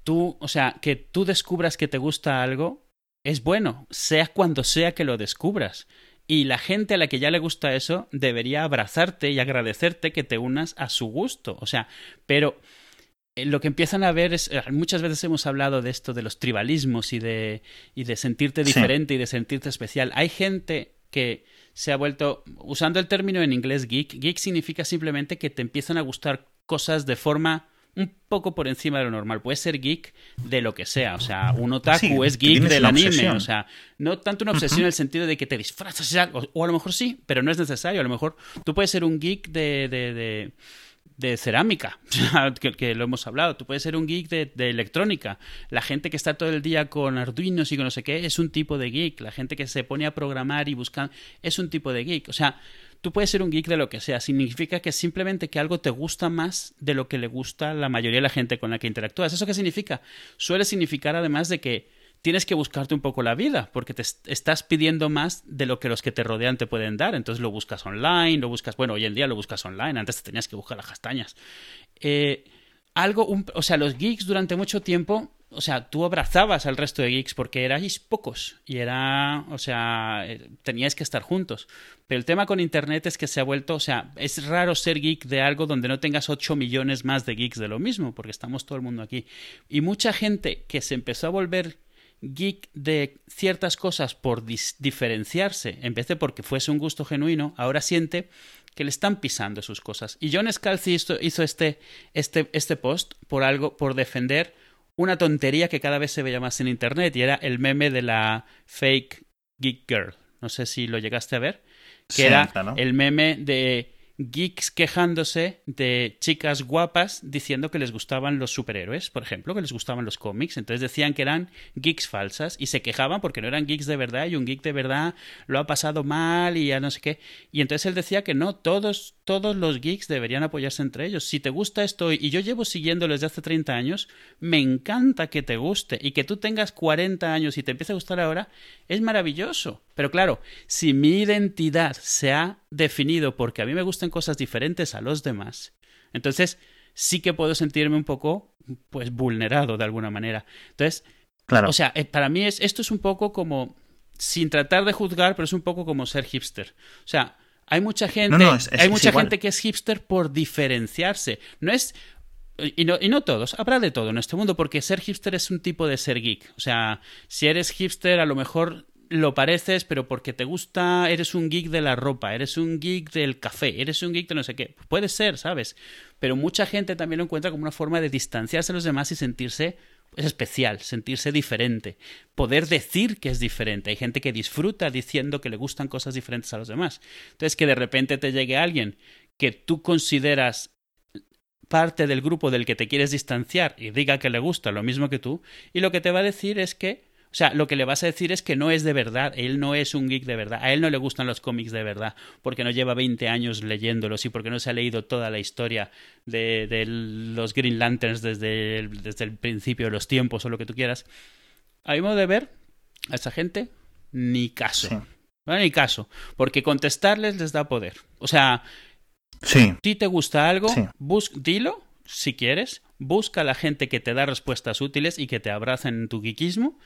Speaker 1: tú, o sea, que tú descubras que te gusta algo es bueno, sea cuando sea que lo descubras. Y la gente a la que ya le gusta eso debería abrazarte y agradecerte que te unas a su gusto. O sea, pero eh, lo que empiezan a ver es, eh, muchas veces hemos hablado de esto, de los tribalismos y de, y de sentirte
Speaker 2: Sí.
Speaker 1: diferente y de sentirte especial. Hay gente que se ha vuelto, usando el término en inglés geek, geek significa simplemente que te empiezan a gustar cosas de forma un poco por encima de lo normal. Puede ser geek de lo que sea. O sea, un otaku
Speaker 2: Sí,
Speaker 1: es geek del anime.
Speaker 2: obsesión.
Speaker 1: O sea, no tanto una obsesión en el sentido de que te disfrazas algo, o a lo mejor sí, pero no es necesario. A lo mejor tú puedes ser un geek de, de, de, de cerámica, que, lo hemos hablado. Tú puedes ser un geek de, electrónica. La gente que está todo el día con arduinos y con no sé qué es un tipo de geek. La gente que se pone a programar y buscar es un tipo de geek. O sea, tú puedes ser un geek de lo que sea. Significa que simplemente que algo te gusta más de lo que le gusta la mayoría de la gente con la que interactúas. ¿Eso qué significa? Suele significar además de que tienes que buscarte un poco la vida, porque te est- estás pidiendo más de lo que los que te rodean te pueden dar. Entonces lo buscas online, lo buscas, bueno, hoy en día lo buscas online, antes te tenías que buscar las castañas. Eh, algo, un- o sea, los geeks durante mucho tiempo, o sea, tú abrazabas al resto de geeks porque erais pocos y era, o sea, eh, teníais que estar juntos. Pero el tema con Internet es que se ha vuelto, o sea, es raro ser geek de algo donde no tengas 8 millones más de geeks de lo mismo, porque estamos todo el mundo aquí. Y mucha gente que se empezó a volver geek de ciertas cosas por dis- diferenciarse, en vez de porque fuese un gusto genuino, ahora siente que le están pisando sus cosas. Y John Scalzi hizo, hizo este, este, este post por algo, por defender una tontería que cada vez se veía más en internet, y era el meme de la fake geek girl. No sé si lo llegaste a ver. Que
Speaker 2: Sí,
Speaker 1: era el meme de geeks quejándose de chicas guapas diciendo que les gustaban los superhéroes, por ejemplo, que les gustaban los cómics. Entonces decían que eran geeks falsas y se quejaban porque no eran geeks de verdad y un geek de verdad lo ha pasado mal y ya no sé qué. Y entonces él decía que no, todos, todos los geeks deberían apoyarse entre ellos. Si te gusta esto y yo llevo siguiéndolo desde hace 30 años, me encanta que te guste y que tú tengas 40 años y te empiece a gustar ahora, es maravilloso. Pero claro, si mi identidad se ha definido porque a mí me gustan cosas diferentes a los demás, entonces sí que puedo sentirme un poco, pues, vulnerado de alguna manera. Entonces,
Speaker 2: Claro.
Speaker 1: o sea, eh, para mí es, esto es un poco como, sin tratar de juzgar, pero es un poco como ser hipster. O sea, hay mucha gente,
Speaker 2: No, no, es- es-
Speaker 1: hay
Speaker 2: es
Speaker 1: mucha
Speaker 2: igual.
Speaker 1: gente que es hipster por diferenciarse. No es y no, y no todos, habrá de todo en este mundo, porque ser hipster es un tipo de ser geek. O sea, si eres hipster, a lo mejor lo pareces, pero porque te gusta, eres un geek de la ropa, eres un geek del café, eres un geek de no sé qué. Puede ser, ¿sabes? Pero mucha gente también lo encuentra como una forma de distanciarse de los demás y sentirse especial, sentirse diferente, poder decir que es diferente. Hay gente que disfruta diciendo que le gustan cosas diferentes a los demás. Entonces, que de repente te llegue alguien que tú consideras parte del grupo del que te quieres distanciar y diga que le gusta lo mismo que tú, y lo que te va a decir es que, o sea, lo que le vas a decir es que no es de verdad, él no es un geek de verdad, a él no le gustan los cómics de verdad, porque no lleva 20 años leyéndolos y porque no se ha leído toda la historia de, de los Green Lanterns desde el, desde el principio de los tiempos o lo que tú quieras. A mi modo de ver, a esa gente ni caso. Ni caso. Porque contestarles les da poder. O sea,
Speaker 2: sí.
Speaker 1: si te gusta algo, dilo si quieres. Busca a la gente que te da respuestas útiles y que te abrazan en tu geekismo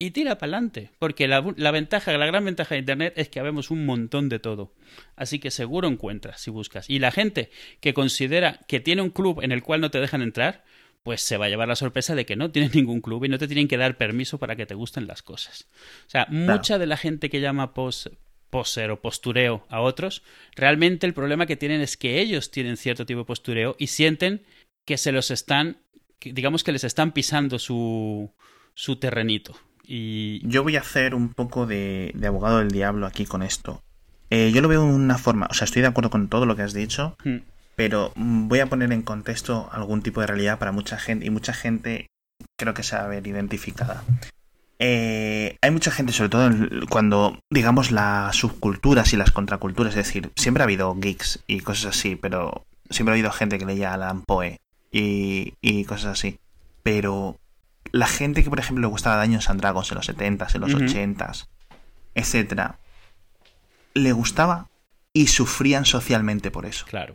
Speaker 1: y tira para adelante. Porque la, la, ventaja, la gran ventaja de Internet es que habemos un montón de todo. Así que seguro encuentras si buscas. Y la gente que considera que tiene un club en el cual no te dejan entrar, pues se va a llevar la sorpresa de que no tienes ningún club y no te tienen que dar permiso para que te gusten las cosas. O sea, mucha de la gente que llama poser o postureo a otros, realmente el problema que tienen es que ellos tienen cierto tipo de postureo y sienten que se los están, digamos que les están pisando su, su terrenito. Y...
Speaker 2: Yo voy a hacer un poco de, abogado del diablo aquí con esto. Eh, yo lo veo de una forma, o sea, estoy de acuerdo con todo lo que has dicho, hmm pero voy a poner en contexto algún tipo de realidad para mucha gente y mucha gente creo que se va a ver identificada. Eh, hay mucha gente, sobre todo cuando, digamos, las subculturas y las contraculturas, es decir, siempre ha habido geeks y cosas así, pero siempre ha habido gente que leía Alan Poe y, y cosas así. Pero la gente que, por ejemplo, le gustaba Daños and Dragons en los 70s, en los 80s, etcétera, le gustaba y sufrían socialmente por eso.
Speaker 1: Claro.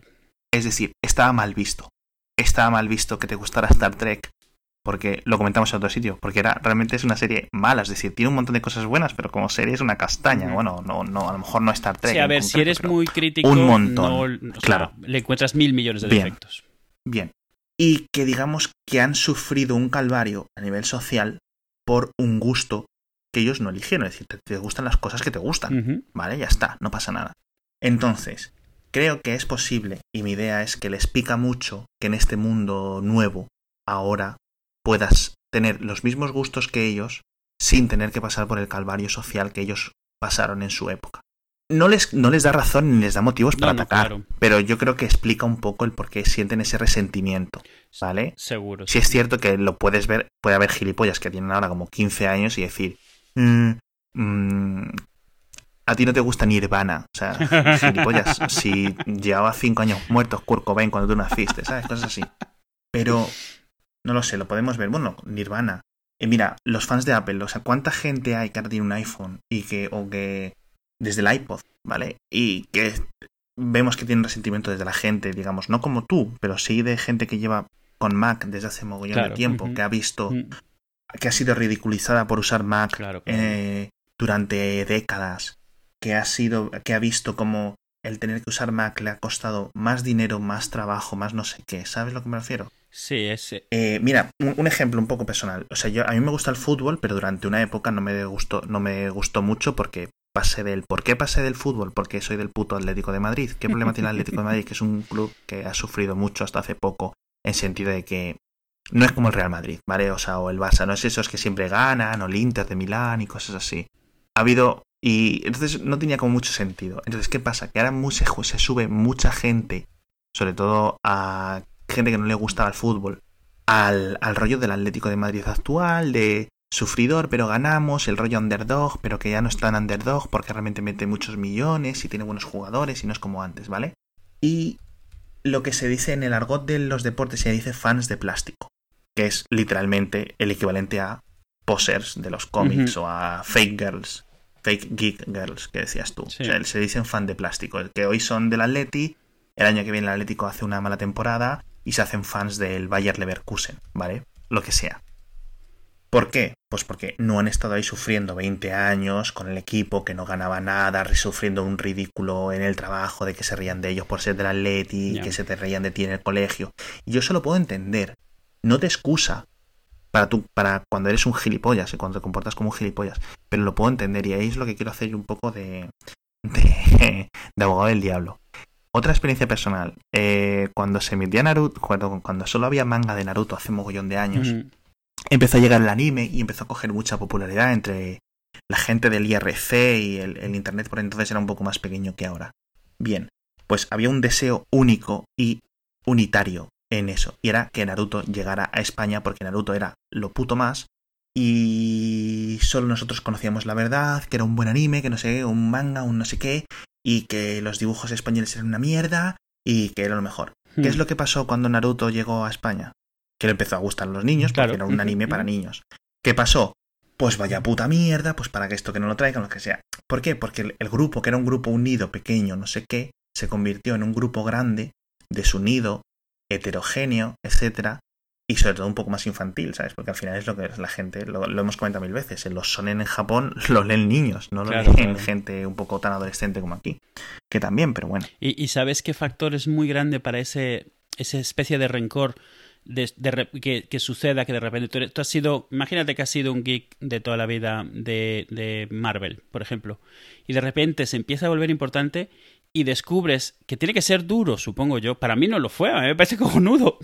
Speaker 2: Es decir, estaba mal visto. Estaba mal visto que te gustara Star Trek, porque lo comentamos en otro sitio, porque era realmente es una serie mala, es decir, tiene un montón de cosas buenas, pero como serie es una castaña. Bueno, no, no, a lo mejor no Star Trek.
Speaker 1: Sí, a ver, si eres muy crítico,
Speaker 2: un montón. claro,
Speaker 1: le encuentras mil millones de defectos.
Speaker 2: Bien. Y que digamos que han sufrido un calvario a nivel social por un gusto que ellos no eligieron. Es decir, te, gustan las cosas que te gustan. ¿Vale? Ya está, no pasa nada. Entonces, Creo que es posible, y mi idea es que les pica mucho que en este mundo nuevo, ahora, puedas tener los mismos gustos que ellos sin tener que pasar por el calvario social que ellos pasaron en su época. No les, no les da razón ni les da motivos para atacar, pero yo creo que explica un poco el por qué sienten ese resentimiento, ¿vale?
Speaker 1: Seguro.
Speaker 2: Si es cierto que lo puedes ver, puede haber gilipollas que tienen ahora como 15 años y decir, mm, mm, a ti no te gusta Nirvana. O sea, gilipollas. si llevaba cinco años muertos Kurt Cobain cuando tú naciste, ¿sabes? Cosas así. Pero, no lo sé, lo podemos ver. Bueno, Nirvana. Mira, los fans de Apple, o sea, ¿cuánta gente hay que ahora tiene un iPhone y que, o que, desde el iPod, ¿vale? Y que vemos que tienen resentimiento desde la gente, digamos, no como tú, pero sí de gente que lleva con Mac desde hace mogollón de tiempo, que ha visto, que ha sido ridiculizada por usar Mac eh, durante décadas que ha sido, que ha visto como el tener que usar Mac le ha costado más dinero, más trabajo, más no sé qué. ¿Sabes a lo que me refiero?
Speaker 1: Sí, ese.
Speaker 2: Eh, mira, un, ejemplo un poco personal. O sea, yo a mí me gusta el fútbol, pero durante una época no me gustó, no me gustó mucho porque pasé del. ¿Por qué pasé del fútbol? Porque soy del puto Atlético de Madrid. ¿Qué problema tiene el Atlético de Madrid? Que es un club que ha sufrido mucho hasta hace poco, en sentido de que no es como el Real Madrid, ¿vale? O sea, o el Barça, no es esos que siempre ganan, o el Inter de Milán y cosas así. Ha habido y entonces no tenía como mucho sentido. Entonces, ¿qué pasa? Que ahora se, se sube mucha gente, sobre todo a gente que no le gustaba el fútbol, al, al rollo del Atlético de Madrid actual, de sufridor, pero ganamos, el rollo underdog, pero que ya no es tan underdog porque realmente mete muchos millones y tiene buenos jugadores y no es como antes, ¿vale? Y lo que se dice en el argot de los deportes se dice fans de plástico, que es literalmente el equivalente a posers de los cómics o a fake girls fake geek girls que decías tú. O sea, se dicen fan de plástico. El que hoy son del Atleti, el año que viene el Atlético hace una mala temporada y se hacen fans del Bayer Leverkusen, ¿vale? Lo que sea. ¿Por qué? Pues porque no han estado ahí sufriendo 20 años con el equipo que no ganaba nada, sufriendo un ridículo en el trabajo, de que se rían de ellos por ser del Atleti, que se te reían de ti en el colegio. Y yo eso lo puedo entender. No te excusa para, tú, para cuando eres un gilipollas y cuando te comportas como un gilipollas. Pero lo puedo entender y ahí es lo que quiero hacer un poco de, de, abogado del diablo. Otra experiencia personal. Eh, cuando se emitía Naruto, cuando, cuando, solo había manga de Naruto hace un mogollón de años, empezó a llegar el anime y empezó a coger mucha popularidad entre la gente del IRC y el, el Internet por entonces era un poco más pequeño que ahora. Bien, pues había un deseo único y unitario en eso. Y era que Naruto llegara a España porque Naruto era lo puto más. Y solo nosotros conocíamos la verdad, que era un buen anime, que no sé, un manga, un no sé qué, y que los dibujos españoles eran una mierda y que era lo mejor. ¿Qué es hmm. lo que pasó cuando Naruto llegó a España? Que le empezó a gustar a los niños porque era un anime para niños. ¿Qué pasó? pues vaya puta mierda, pues para que esto que no lo traigan, lo que sea. ¿Por qué? Porque el, grupo, que era un grupo unido, pequeño, no sé qué, se convirtió en un grupo grande, desunido, heterogéneo, etcétera, y sobre todo un poco más infantil, ¿sabes? Porque al final es lo que la gente, lo, hemos comentado mil veces, los sonen en Japón los leen niños, no lo leen gente un poco tan adolescente como aquí, que también, pero bueno.
Speaker 1: ¿Y, sabes qué factor es muy grande para ese, esa especie de rencor de, que, suceda que de repente tú, has sido, imagínate que has sido un geek de toda la vida de, de Marvel, por ejemplo, y de repente se empieza a volver importante y descubres que tiene que ser duro, supongo yo. Para mí no lo fue, a mí me parece cojonudo.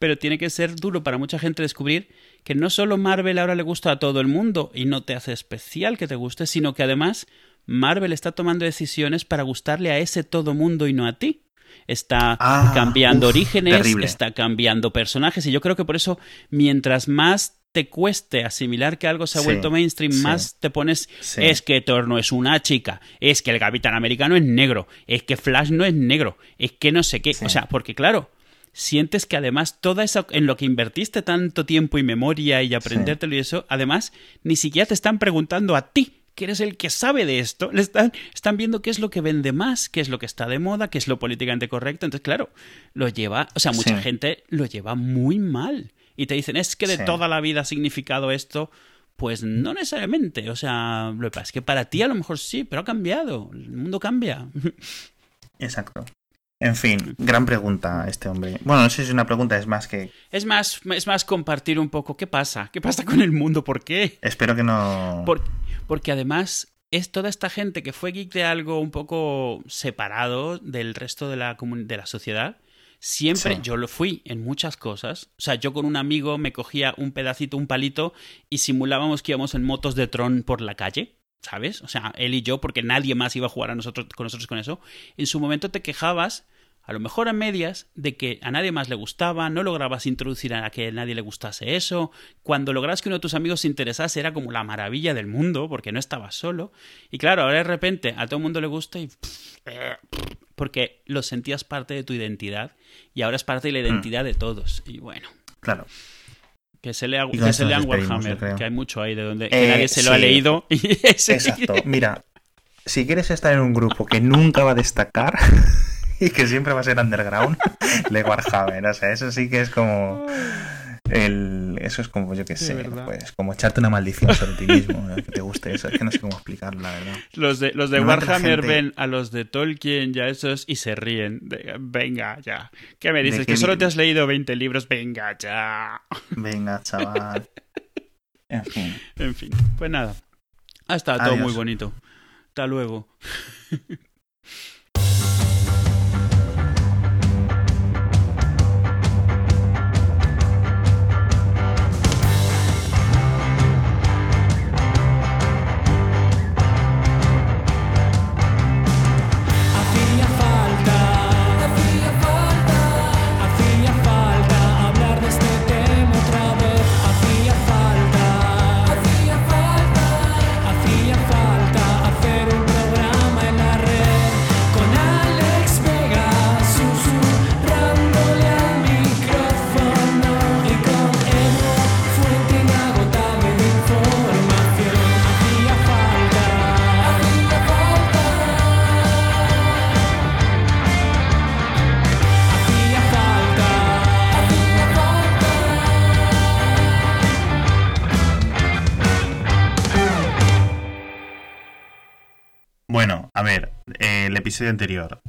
Speaker 1: Pero tiene que ser duro para mucha gente descubrir que no solo Marvel ahora le gusta a todo el mundo y no te hace especial que te guste, sino que además Marvel está tomando decisiones para gustarle a ese todo mundo y no a ti. Está ah, cambiando orígenes, está cambiando personajes y yo creo que por eso mientras más te cueste asimilar que algo se ha vuelto mainstream, más te pones es que Thor no es una chica, es que el Capitán Americano es negro, es que Flash no es negro, es que no sé qué. O sea, porque claro, sientes que además toda esa en lo que invertiste tanto tiempo y memoria y aprendértelo y eso, además ni siquiera te están preguntando a ti que eres el que sabe de esto, le están, están viendo qué es lo que vende más, qué es lo que está de moda, qué es lo políticamente correcto. Entonces, claro, lo lleva, o sea, mucha gente lo lleva muy mal y te dicen, es que de toda la vida ha significado esto. Pues no necesariamente. O sea, lo que pasa es que para ti a lo mejor sí, pero ha cambiado. El mundo cambia.
Speaker 2: Exacto. En fin, gran pregunta este hombre. Bueno, no sé si es una pregunta, es más que...
Speaker 1: Es más, es más compartir un poco qué pasa, qué pasa con el mundo, por qué.
Speaker 2: Espero que no...
Speaker 1: porque además es toda esta gente que fue geek de algo un poco separado del resto de la, de la sociedad Siempre yo lo fui en muchas cosas. O sea, yo con un amigo me cogía un pedacito, un palito y simulábamos que íbamos en motos de Tron por la calle. ¿Sabes? O sea, él y yo, porque nadie más iba a jugar a nosotros, con nosotros con eso. En su momento te quejabas a lo mejor a medias, de que a nadie más le gustaba, no lograbas introducir a que a nadie le gustase eso, cuando logras que uno de tus amigos se interesase era como la maravilla del mundo, porque no estabas solo, y claro, ahora de repente a todo el mundo le gusta y... Eh, porque lo sentías parte de tu identidad y ahora es parte de la hmm. identidad de todos, y bueno.
Speaker 2: Claro.
Speaker 1: Que se, lea, que se lean Warhammer, que hay mucho ahí de donde que nadie se lo ha leído.
Speaker 2: Exacto. Mira, si quieres estar en un grupo que nunca va a destacar, y que siempre va a ser underground, le Warhammer. O sea, eso sí que es como. El, eso es como, yo que sé, pues como echarte una maldición sobre ti mismo, que te guste eso. Es que no sé cómo explicarlo, la verdad.
Speaker 1: Los de, los de Warhammer ven a los de Tolkien ya esos y se ríen. venga, ya. ¿Qué me dices? ¿Que solo te has leído 20 libros? Venga, ya.
Speaker 2: Venga, chaval. En fin.
Speaker 1: En fin. Pues nada. Ha estado todo muy bonito. Hasta luego.
Speaker 2: Episodio anterior,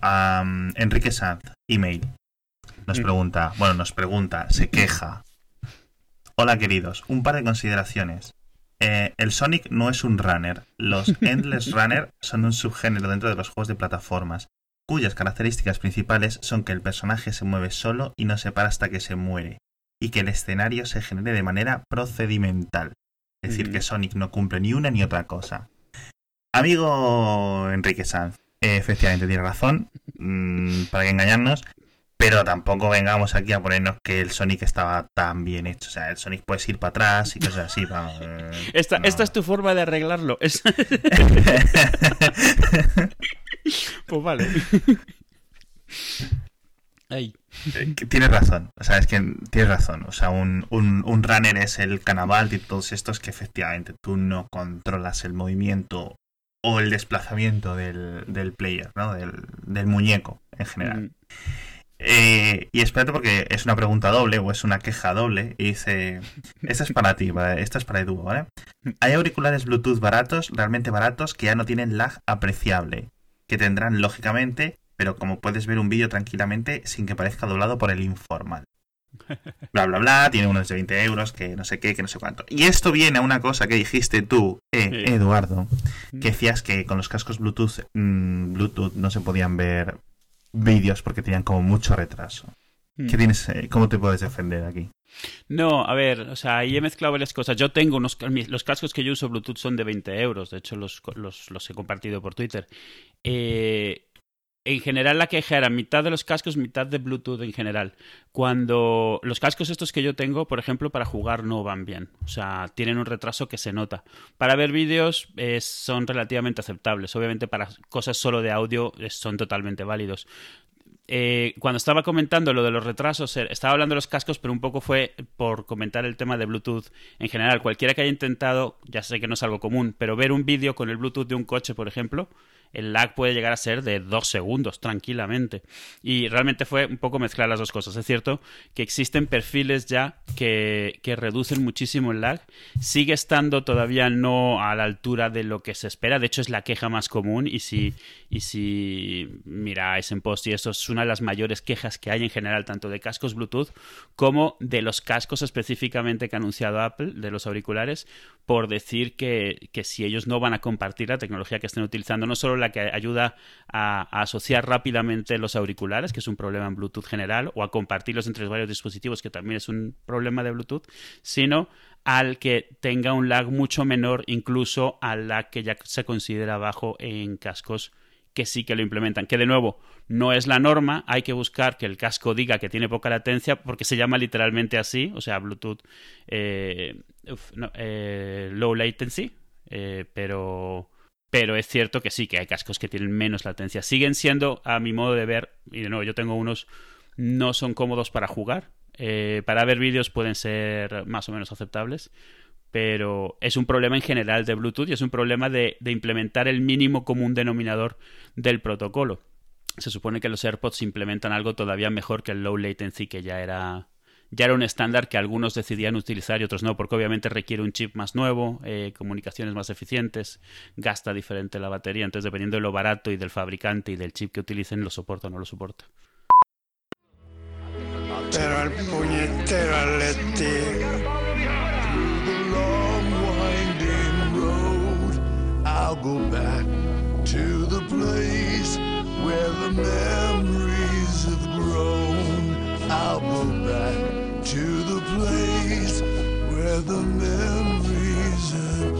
Speaker 2: Enrique Sanz, email, nos mm. pregunta, bueno, nos pregunta, se queja. Hola queridos, un par de consideraciones. Eh, el Sonic no es un runner. Los Endless Runner son un subgénero dentro de los juegos de plataformas, cuyas características principales son que el personaje se mueve solo y no se para hasta que se muere, y que el escenario se genere de manera procedimental. Es decir, que mm. Sonic no cumple ni una ni otra cosa. Amigo Enrique Sanz, efectivamente tiene razón, mm, para que engañarnos, pero tampoco vengamos aquí a ponernos que el Sonic estaba tan bien hecho. O sea, el Sonic puedes ir para atrás y cosas así.
Speaker 1: Eh, esta, esta, es tu forma de arreglarlo. pues vale. Ay.
Speaker 2: Eh, tienes razón, o sea, es que tienes razón. O sea, un, un, un runner es el carnaval y todos estos que efectivamente tú no controlas el movimiento o el desplazamiento del, del player, ¿no? Del, del muñeco en general.
Speaker 1: Mm.
Speaker 2: Eh, y espérate porque es una pregunta doble o es una queja doble. Y dice, esta es para ti, ¿vale? esta es para Edu, ¿vale? Hay auriculares Bluetooth baratos, realmente baratos, que ya no tienen lag apreciable, que tendrán lógicamente, pero como puedes ver un vídeo tranquilamente sin que parezca doblado por el informal. Bla, bla, bla, tiene unos de 20 euros, que no sé qué, que no sé cuánto. Y esto viene a una cosa que dijiste tú, eh. Eduardo, que decías que con los cascos Bluetooth, mm, Bluetooth no se podían ver vídeos porque tenían como mucho retraso.
Speaker 1: Mm.
Speaker 2: ¿Qué tienes, eh, ¿Cómo te puedes defender aquí?
Speaker 1: No, a ver, o sea, ahí he mezclado varias cosas. Yo tengo unos, los cascos que yo uso Bluetooth son de 20 euros, de hecho los, los, los he compartido por Twitter. Eh, en general la queja era mitad de los cascos, mitad de Bluetooth en general. Cuando los cascos estos que yo tengo, por ejemplo, para jugar no van bien, o sea, tienen un retraso que se nota. Para ver vídeos son relativamente aceptables, obviamente para cosas solo de audio son totalmente válidos eh, cuando estaba comentando lo de los retrasos, eh, estaba hablando de los cascos, pero un poco fue por comentar el tema de Bluetooth en general. Cualquiera que haya intentado, ya sé que no es algo común, pero ver un vídeo con el Bluetooth de un coche, por ejemplo, el lag puede llegar a ser de dos segundos tranquilamente. Y realmente fue un poco mezclar las dos cosas. Es cierto que existen perfiles ya que, que reducen muchísimo el lag. Sigue estando todavía no a la altura de lo que se espera. De hecho, es la queja más común. Y si, y si miráis en post, y eso es una de las mayores quejas que hay en general, tanto de cascos Bluetooth como de los cascos específicamente que ha anunciado Apple, de los auriculares, por decir que, que si ellos no van a compartir la tecnología que estén utilizando, no solo la que ayuda a, a, asociar rápidamente los auriculares, que es un problema en Bluetooth general, o a compartirlos entre varios dispositivos, que también es un problema de Bluetooth, sino al que tenga un lag mucho menor, incluso al lag que ya se considera bajo en cascos que sí que lo implementan. Que de nuevo, no es la norma, hay que buscar que el casco diga que tiene poca latencia, porque se llama literalmente así, o sea, Bluetooth eh, eh, low latency, eh, pero pero es cierto que sí, que hay cascos que tienen menos latencia. Siguen siendo, a mi modo de ver, y de nuevo, yo tengo unos, no son cómodos para jugar. Eh, para ver vídeos pueden ser más o menos aceptables, pero es un problema en general de Bluetooth y es un problema de, de implementar el mínimo común denominador del protocolo. Se supone que los AirPods implementan algo todavía mejor que el low latency, que ya era ya era un estándar que algunos decidían utilizar y otros no, porque obviamente requiere un chip más nuevo, eh, comunicaciones más eficientes, gasta diferente la batería, entonces dependiendo de lo barato y del fabricante y del chip que utilicen, lo soporta o no lo soporta.
Speaker 3: I'll go back to the place where the memories have grown. I'll go back to the place where the memories have